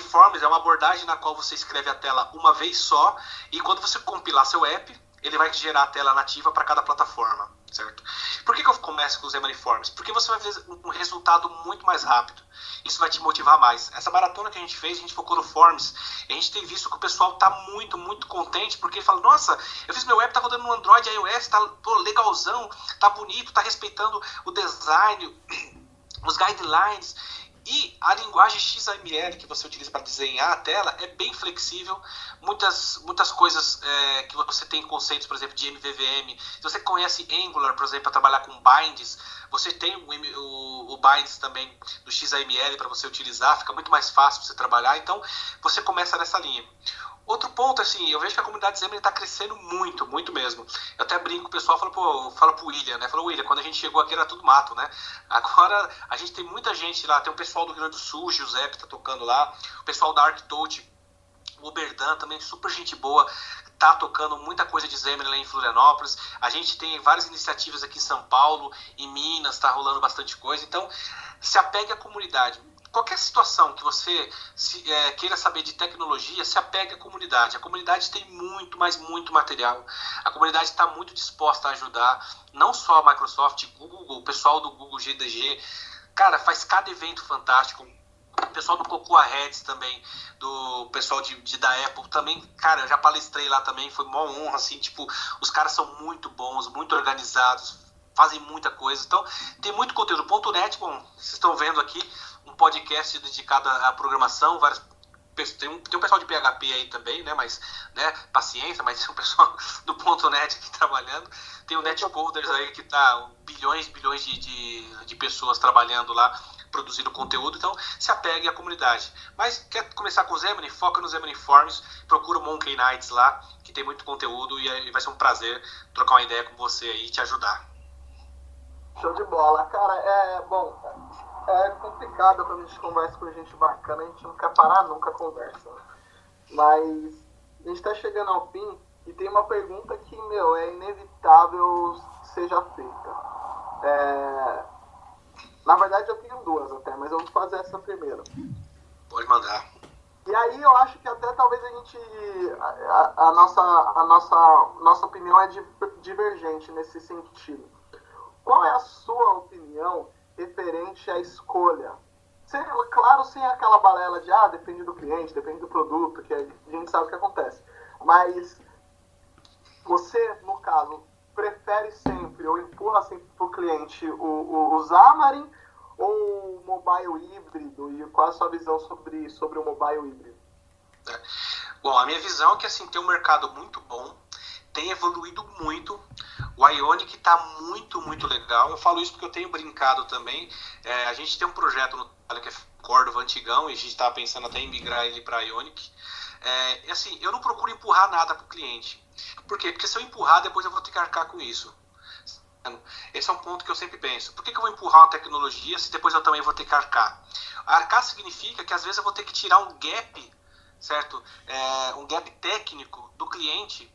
Forms é uma abordagem na qual você escreve a tela uma vez só e quando você compilar seu app, ele vai gerar a tela nativa para cada plataforma, certo? Por que, que eu começo com o Xamarin Forms? Porque você vai ver um resultado muito mais rápido. Isso vai te motivar mais. Essa maratona que a gente fez, a gente focou no Forms, a gente tem visto que o pessoal está muito, muito contente, porque fala, nossa, eu fiz meu app, tá rodando no Android, iOS, tá pô, legalzão, tá bonito, tá respeitando o design, <clears throat> os guidelines. E a linguagem XML que você utiliza para desenhar a tela é bem flexível. Muitas, muitas coisas é, que você tem conceitos, por exemplo, de MVVM. Se você conhece Angular, por exemplo, para trabalhar com binds, você tem o, o, o binds também do XML para você utilizar. Fica muito mais fácil você trabalhar. Então, você começa nessa linha. Outro ponto, assim, eu vejo que a comunidade Xamarin está crescendo muito, muito mesmo. Eu até brinco, o pessoal fala pro, fala pro William, né? Falou, William, quando a gente chegou aqui era tudo mato, né? Agora a gente tem muita gente lá, tem o pessoal do Rio Grande do Sul, Giuseppe tá tocando lá, o pessoal da ArcTouch, o Oberdan também, super gente boa. tá tocando muita coisa de Xamarin lá em Florianópolis. A gente tem várias iniciativas aqui em São Paulo, em Minas, está rolando bastante coisa. Então, se apegue à comunidade. Qualquer situação que você se, é, queira saber de tecnologia, se apegue à comunidade. A comunidade tem muito, mas muito material. A comunidade está muito disposta a ajudar, não só a Microsoft, Google, o pessoal do Google GDG. Cara, faz cada evento fantástico o pessoal do Cocoa Heads também, do pessoal de, de, da Apple também, cara, eu já palestrei lá também, foi uma honra, assim, tipo, os caras são muito bons, muito organizados, fazem muita coisa, então tem muito conteúdo. Ponto .NET, bom, vocês estão vendo aqui, podcast dedicado à programação, várias tem um, tem um pessoal de PHP aí também, né? Mas, né? Paciência, mas <laughs> o pessoal do ponto .NET aqui trabalhando. Tem o Netcoders aí que tá bilhões, bilhões de, de, de pessoas trabalhando lá produzindo conteúdo, então se apegue à comunidade. Mas quer começar com o Zemini? Foca no Zemini Forms, procura o Monkey Nights lá, que tem muito conteúdo e vai ser um prazer trocar uma ideia com você aí e te ajudar. Show de bola. Cara, é bom, é complicado quando a gente conversa com gente bacana, a gente não quer parar nunca a conversa. Mas a gente está chegando ao fim e tem uma pergunta que, meu, é inevitável seja feita. É, na verdade, eu tenho duas até, mas eu vou fazer essa primeiro. Pode mandar. E aí eu acho que até talvez a gente. A, a, nossa, a nossa, nossa opinião é divergente nesse sentido. Qual é a sua opinião referente à escolha? Sem, claro, sem aquela balela de ah, depende do cliente, depende do produto, que a gente sabe o que acontece. Mas você, no caso, prefere sempre ou empurra sempre para o cliente o, Xamarin ou o mobile híbrido? E qual a sua visão sobre, sobre o mobile híbrido? É. Bom, a minha visão é que assim, tem um mercado muito bom, tem evoluído muito. O Ionic está muito, muito legal. Eu falo isso porque eu tenho brincado também. É, a gente tem um projeto no que é Cordova antigão e a gente estava pensando até em migrar ele para Ionic. É, assim, eu não procuro empurrar nada para o cliente. Por quê? Porque se eu empurrar, depois eu vou ter que arcar com isso. Esse é um ponto que eu sempre penso. Por que, que eu vou empurrar uma tecnologia se depois eu também vou ter que arcar? Arcar significa que às vezes eu vou ter que tirar um gap, certo? É, um gap técnico do cliente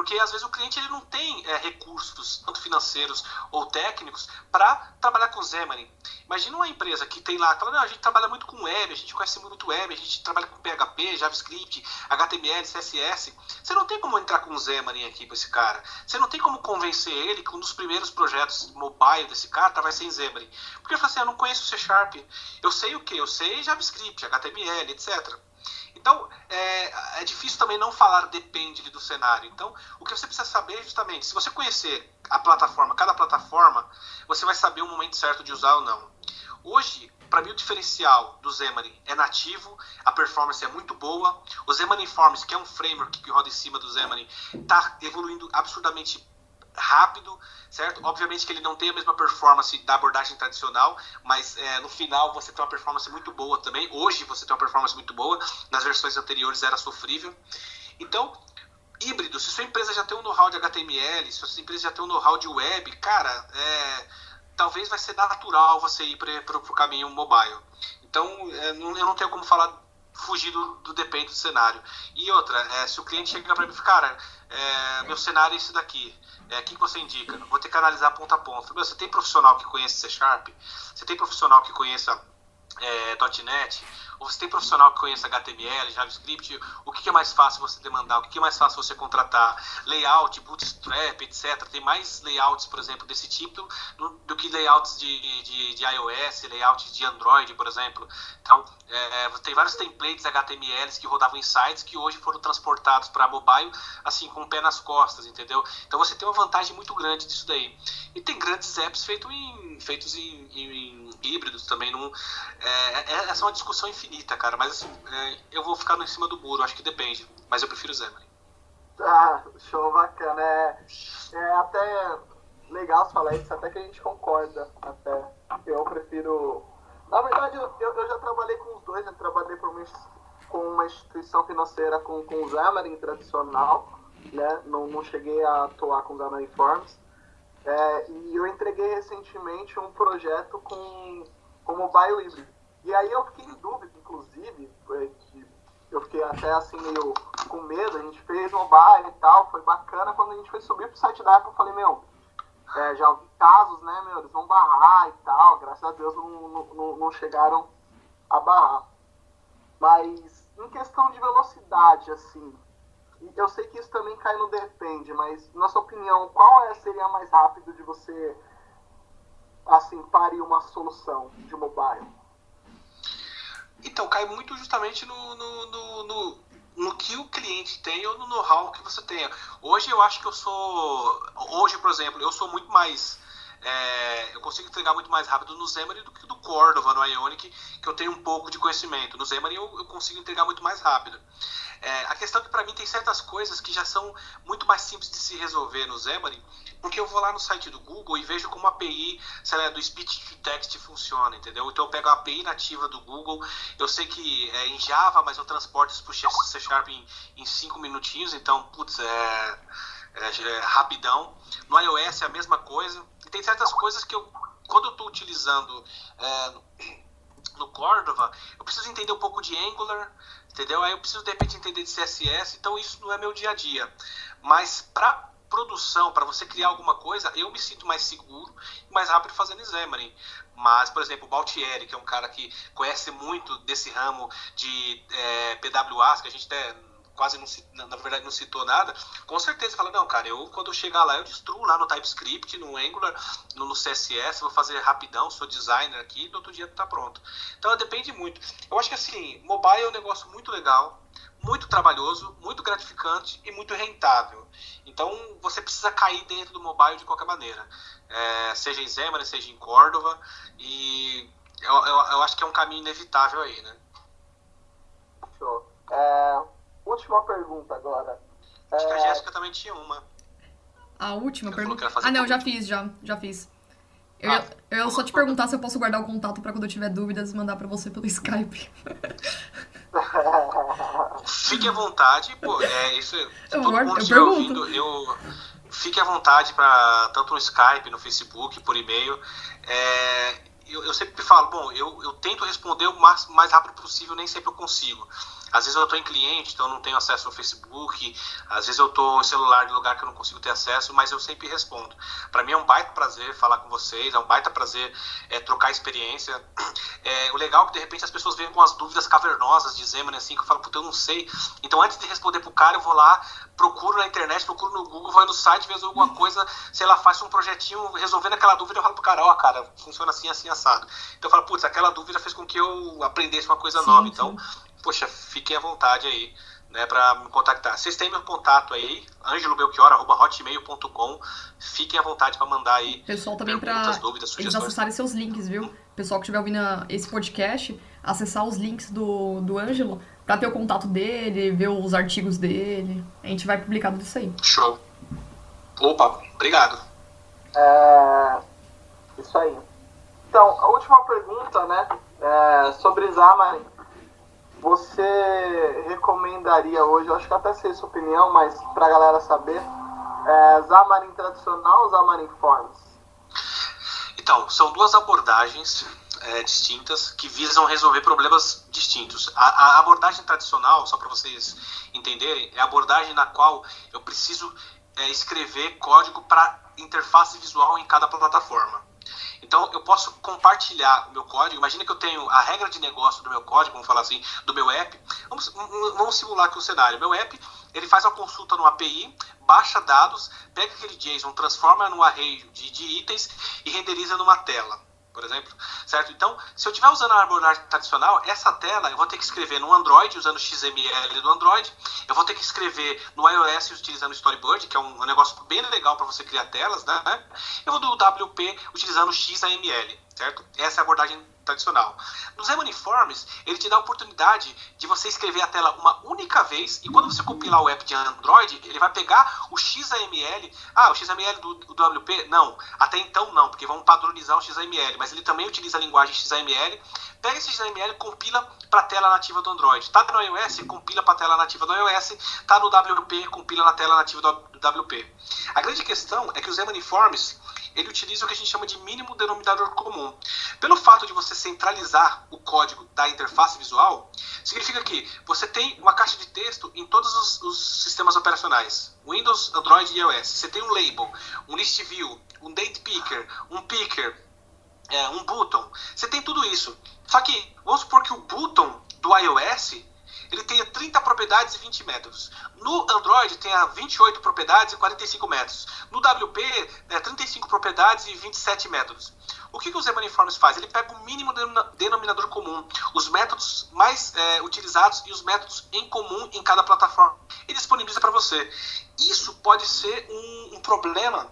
porque às vezes o cliente ele não tem é, recursos, tanto financeiros ou técnicos, para trabalhar com Xamarin. Imagina uma empresa que tem lá, fala, não, a gente trabalha muito com web, a gente conhece muito web, a gente trabalha com PHP, JavaScript, HTML, CSS. Você não tem como entrar com Xamarin aqui para esse cara. Você não tem como convencer ele que um dos primeiros projetos mobile desse cara vai ser em Xamarin. Porque ele fala assim, eu não conheço C Sharp. Eu sei o que? Eu sei JavaScript, HTML, etc. Então, é, é, difícil também não falar depende do cenário. Então, o que você precisa saber é justamente, se você conhecer a plataforma, cada plataforma, você vai saber o momento certo de usar ou não. Hoje, para mim, o diferencial do Xamarin é nativo, a performance é muito boa. O Xamarin Forms, que é um framework que roda em cima do Xamarin, está evoluindo absurdamente rápido, certo? Obviamente que ele não tem a mesma performance da abordagem tradicional, mas é, no final você tem uma performance muito boa também. Hoje você tem uma performance muito boa, nas versões anteriores era sofrível. Então, híbrido, se sua empresa já tem um know-how de HTML, se sua empresa já tem um know-how de web, cara, é, talvez vai ser natural você ir para o caminho mobile. Então, é, não, eu não tenho como falar fugir do, do depende do cenário. E outra, é, se o cliente chega para mim e cara, é, meu cenário é esse daqui, é, o que você indica? Vou ter que analisar ponto a ponto. Meu, você tem profissional que conhece C Sharp? Você tem profissional que conheça é, .NET? Ou você tem profissional que conheça HTML, JavaScript, o que é mais fácil você demandar, o que é mais fácil você contratar, layout, bootstrap, etc. Tem mais layouts, por exemplo, desse tipo do que layouts de, de, de iOS, layouts de Android, por exemplo. Então, é, tem vários templates HTMLs que rodavam em sites que hoje foram transportados para mobile, assim, com o pé nas costas, entendeu? Então você tem uma vantagem muito grande disso daí. E tem grandes apps feitos em, feitos em, em híbridos também. Num, é, é, essa é uma discussão infinita cara. Mas assim, é, eu vou ficar no em cima do muro, acho que depende. Mas eu prefiro o Zemani. Ah, show bacana. É, é até legal falar isso, até que a gente concorda. Até. Eu prefiro. Na verdade, eu, eu já trabalhei com os dois, eu trabalhei por uma, com uma instituição financeira com, com o Xamarin tradicional, né? Não, não cheguei a atuar com o Xamarin Forms. É, e eu entreguei recentemente um projeto com, com mobile híbrido. E aí eu fiquei em dúvida, inclusive, eu fiquei até assim meio com medo, a gente fez mobile e tal, foi bacana. Quando a gente foi subir pro site da Apple, eu falei, meu, é, já ouvi casos, né, meu, eles vão barrar e tal. Graças a Deus não, não, não chegaram a barrar. Mas em questão de velocidade, assim, eu sei que isso também cai no depende, mas na sua opinião, qual é, seria mais rápido de você assim parir uma solução de mobile? Então, cai muito justamente no, no, no, no, no que o cliente tem ou no know-how que você tenha. Hoje eu acho que eu sou. Hoje, por exemplo, eu sou muito mais. É, eu consigo entregar muito mais rápido no Xamarin do que do Cordova, no Ionic, que eu tenho um pouco de conhecimento. No Xamarin eu, eu consigo entregar muito mais rápido. É, a questão é que para mim tem certas coisas que já são muito mais simples de se resolver no Xamarin, porque eu vou lá no site do Google e vejo como a API, lá, do speech to text funciona, entendeu? Então eu pego a API nativa do Google, eu sei que é em Java, mas eu transporto isso para o C Sharp em 5 minutinhos, então, putz, é, é, é, rapidão. No iOS é a mesma coisa. E tem certas coisas que eu, quando eu estou utilizando é, no Cordova, eu preciso entender um pouco de Angular, entendeu? Aí eu preciso de repente entender de CSS, então isso não é meu dia a dia. Mas para produção, para você criar alguma coisa, eu me sinto mais seguro e mais rápido fazendo Xamarin. Mas, por exemplo, o Baltieri, que é um cara que conhece muito desse ramo de é, PWAs, que a gente até quase não, na verdade não citou nada, com certeza fala, não, cara, eu quando eu chegar lá eu destruo lá no TypeScript, no Angular, no, no CSS, vou fazer rapidão, sou designer aqui, no outro dia tá pronto. Então depende muito. Eu acho que assim, mobile é um negócio muito legal, muito trabalhoso, muito gratificante e muito rentável. Então você precisa cair dentro do mobile de qualquer maneira, é, seja em Xamarin, seja em Cordova, e eu, eu, eu, acho que é um caminho inevitável aí, né? Show. É, última pergunta agora. Acho é... que a é, Jéssica também tinha uma. A última pergunta? Ah, não, já fiz, já, já fiz. Eu, ah, eu só te perguntar se eu posso guardar o contato para quando eu tiver dúvidas mandar para você pelo <laughs> Skype. <laughs> Fique à vontade, pô, é isso. Se eu todo guardo, mundo estiver ouvindo, eu fique à vontade para tanto no Skype, no Facebook, por e-mail. É, eu, eu, sempre falo, bom, eu, eu tento responder o mais, mais rápido possível, nem sempre eu consigo. Às vezes eu estou em cliente, então eu não tenho acesso ao Facebook. Às vezes eu estou em celular de lugar que eu não consigo ter acesso, mas eu sempre respondo. Para mim é um baita prazer falar com vocês, é um baita prazer é, trocar experiência. <clears throat> É, o legal é que de repente as pessoas vêm com as dúvidas cavernosas de Zeman, assim, que eu falo, puta, eu não sei. Então antes de responder pro cara, eu vou lá, procuro na internet, procuro no Google, vou no site, vejo alguma coisa, sei lá, faço um projetinho resolvendo aquela dúvida, eu falo pro cara, ó, oh, cara, funciona assim, assim, assado. Então eu falo, putz, aquela dúvida fez com que eu aprendesse uma coisa sim, nova. Então, poxa, fiquem à vontade aí, né, para me contactar. Vocês têm meu contato aí, angelobelchior.hotmail.com. Fiquem à vontade para mandar aí Pessoal também para dúvidas, eles acessarem seus links, viu? Pessoal que estiver ouvindo esse podcast, acessar os links do, do Ângelo para ter o contato dele, ver os artigos dele. A gente vai publicar tudo isso aí. Show. Opa, obrigado. É... Isso aí. Então, a última pergunta, né, é sobre Xamarin você recomendaria hoje, eu acho que até sei sua opinião, mas para a galera saber, é, Xamarin tradicional ou Xamarin Forms? Então, são duas abordagens é, distintas que visam resolver problemas distintos. A, a abordagem tradicional, só para vocês entenderem, é a abordagem na qual eu preciso é, escrever código para interface visual em cada plataforma. Então, eu posso compartilhar o meu código. Imagina que eu tenho a regra de negócio do meu código, vamos falar assim, do meu app. Vamos, vamos simular aqui o cenário. Meu app, ele faz a consulta no API, baixa dados, pega aquele JSON, transforma no array de, de itens e renderiza numa tela por exemplo, certo? Então, se eu estiver usando a abordagem tradicional, essa tela eu vou ter que escrever no Android usando XML do Android, eu vou ter que escrever no iOS utilizando o Storyboard, que é um, negócio bem legal para você criar telas, né? Eu vou do WP utilizando XAML, certo? Essa é a abordagem tradicional. No Xamarin Uniformes, ele te dá a oportunidade de você escrever a tela uma única vez e quando você compilar o app de Android, ele vai pegar o XAML. Ah, o XAML do, do WP? Não. Até então não, porque vamos padronizar o XAML, mas ele também utiliza a linguagem XAML. Pega esse XAML e compila para a tela nativa do Android. Está no iOS, compila para a tela nativa do iOS. Está no WP, compila na tela nativa do, WP. A grande questão é que o Xamarin Uniformes ele utiliza o que a gente chama de mínimo denominador comum. Pelo fato de você centralizar o código da interface visual, significa que você tem uma caixa de texto em todos os, os sistemas operacionais, Windows, Android e iOS. Você tem um label, um list view, um date picker, um picker, é, um button. Você tem tudo isso. Só que vamos supor que o button do iOS ele tenha 30 propriedades e 20 métodos. No Android tem 28 propriedades e 45 métodos. No WP, é 35 propriedades e 27 métodos. O que, que o Zemaniforms faz? Ele pega o mínimo denominador comum, os métodos mais é, utilizados e os métodos em comum em cada plataforma e disponibiliza para você. Isso pode ser um, um problema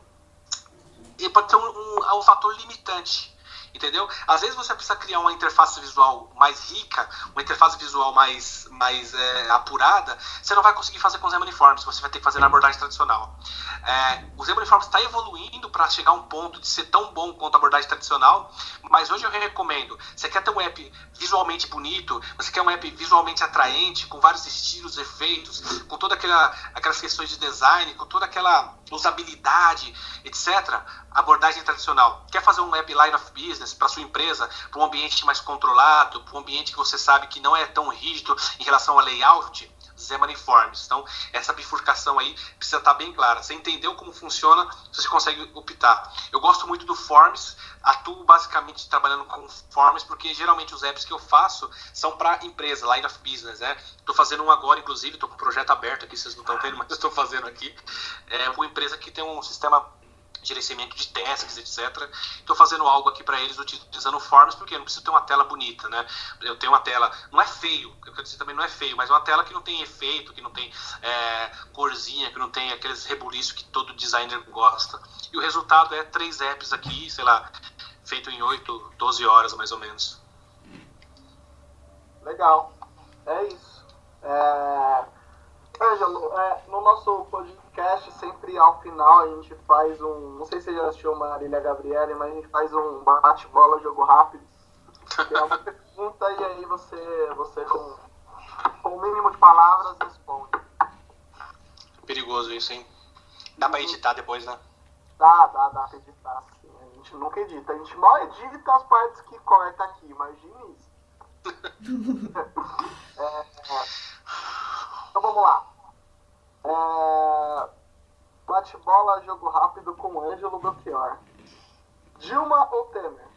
e pode ser um, um, um fator limitante entendeu? Às vezes você precisa criar uma interface visual mais rica, uma interface visual mais, mais é, apurada, você não vai conseguir fazer com os Uniforms, você vai ter que fazer na abordagem tradicional. É, o Uniforms está evoluindo para chegar a um ponto de ser tão bom quanto a abordagem tradicional, mas hoje eu recomendo, você quer ter um app visualmente bonito, você quer um app visualmente atraente, com vários estilos, efeitos, com toda aquela, aquelas questões de design, com toda aquela usabilidade, etc. Abordagem tradicional. Quer fazer um app line of business para sua empresa, para um ambiente mais controlado, para um ambiente que você sabe que não é tão rígido em relação ao layout? Zemaniforms. Forms. Então, essa bifurcação aí precisa estar bem clara. Você entendeu como funciona, você consegue optar. Eu gosto muito do Forms, atuo basicamente trabalhando com Forms, porque geralmente os apps que eu faço são para empresa, line of business, né? Estou fazendo um agora, inclusive, estou com um projeto aberto aqui, vocês não estão vendo, mas estou fazendo aqui. É uma empresa que tem um sistema gerenciamento de tasks, etc. Estou fazendo algo aqui para eles utilizando Forms, porque eu não preciso ter uma tela bonita, né? Eu tenho uma tela, não é feio, eu quero dizer também não é feio, mas uma tela que não tem efeito, que não tem é, corzinha, que não tem aqueles rebuliços que todo designer gosta. E o resultado é três apps aqui, sei lá, feito em 8, 12 horas mais ou menos. Legal. É isso. É... Ângelo, é, no nosso podcast, sempre ao final, a gente faz um. Não sei se você já assistiu Marília Gabriele, mas a gente faz um bate-bola, jogo rápido. Que é uma <laughs> pergunta e aí você, você com, com o mínimo de palavras, responde. Perigoso isso, hein? Dá pra editar depois, né? Dá, dá, dá pra editar, sim. A gente nunca edita. A gente mal edita as partes que corta aqui, imagine isso. <laughs> é, é. Então vamos lá. É... Bate-bola, jogo rápido com Ângelo Belchior. Dilma ou Temer?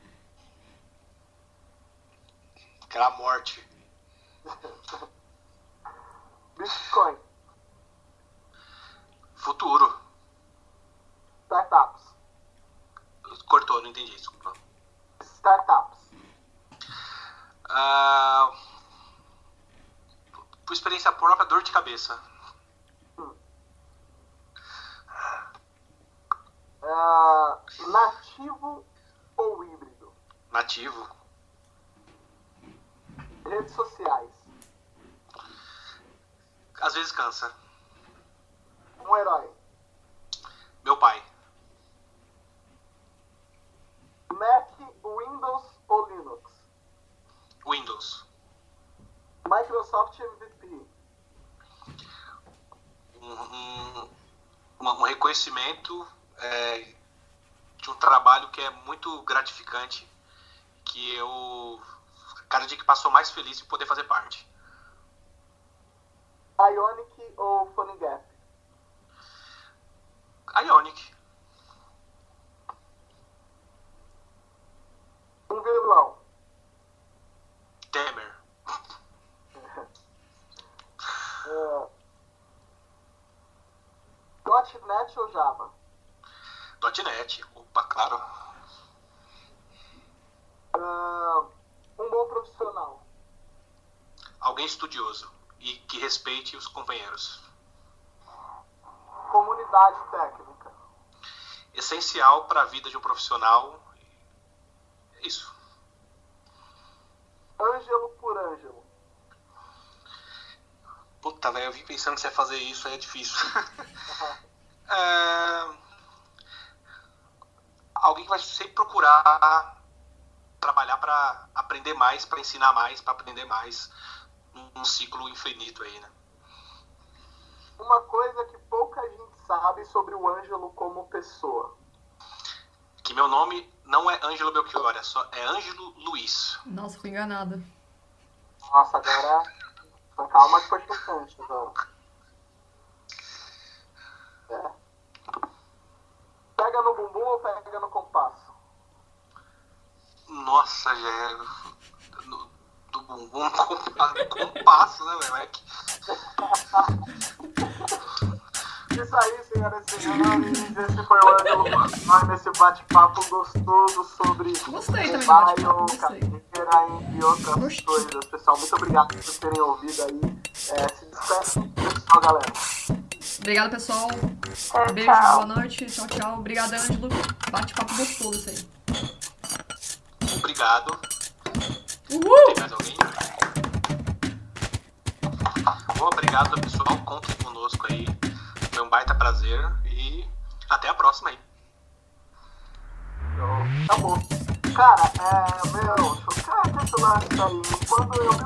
Aquela morte. <laughs> Bitcoin. Futuro. Startups. Cortou, não entendi isso. Startups. Uh, por experiência própria, dor de cabeça. Uh, nativo ou híbrido? Nativo. Redes sociais. Às vezes cansa. Um herói. Meu pai. Mac, Windows ou Linux? Windows. Microsoft MVP. Um, um, um reconhecimento é, de um trabalho que é muito gratificante, que eu cada dia que passou mais feliz em poder fazer parte. Ionic ou Funny Gap? Ionic. Um vilão. Temer. uh, .NET ou Java? .NET, opa, claro. Uh, um bom profissional. Alguém estudioso e que respeite os companheiros. Comunidade técnica. Essencial para a vida de um profissional. É isso. Ângelo por Ângelo. Puta, velho, eu vim pensando que você ia fazer isso, aí é difícil. <laughs> é alguém que vai sempre procurar trabalhar para aprender mais, para ensinar mais, para aprender mais, num ciclo infinito aí, né? Uma coisa que pouca gente sabe sobre o Ângelo como pessoa. que meu nome não é Ângelo Belchior, é, só, é Ângelo Luiz. Nossa, fui enganada. Nossa, agora. Calma que foi chocante agora. É. Pega no bumbum ou pega no compasso? Nossa, já é. Do, do bumbum com compasso, né, velho? É que... Isso aí, senhoras e senhores. Esse foi o Ângelo nós nesse bate-papo gostoso sobre Gostei também do bate-papo, Lion, gostei. carreira e outras coisas. Pessoal, muito obrigado por terem ouvido aí. É, se despeçam, pessoal, galera. Obrigada, pessoal. É, Beijo, tchau. boa noite. Tchau, tchau. Obrigada, Ângelo. Bate-papo gostoso isso aí. Obrigado. Uhul! Tem mais alguém? Bom, obrigado, pessoal. Contem conosco aí. Foi um baita prazer. E até a próxima aí. Acabou. Cara, é, meu, chocante esse lance aí. Quando eu vi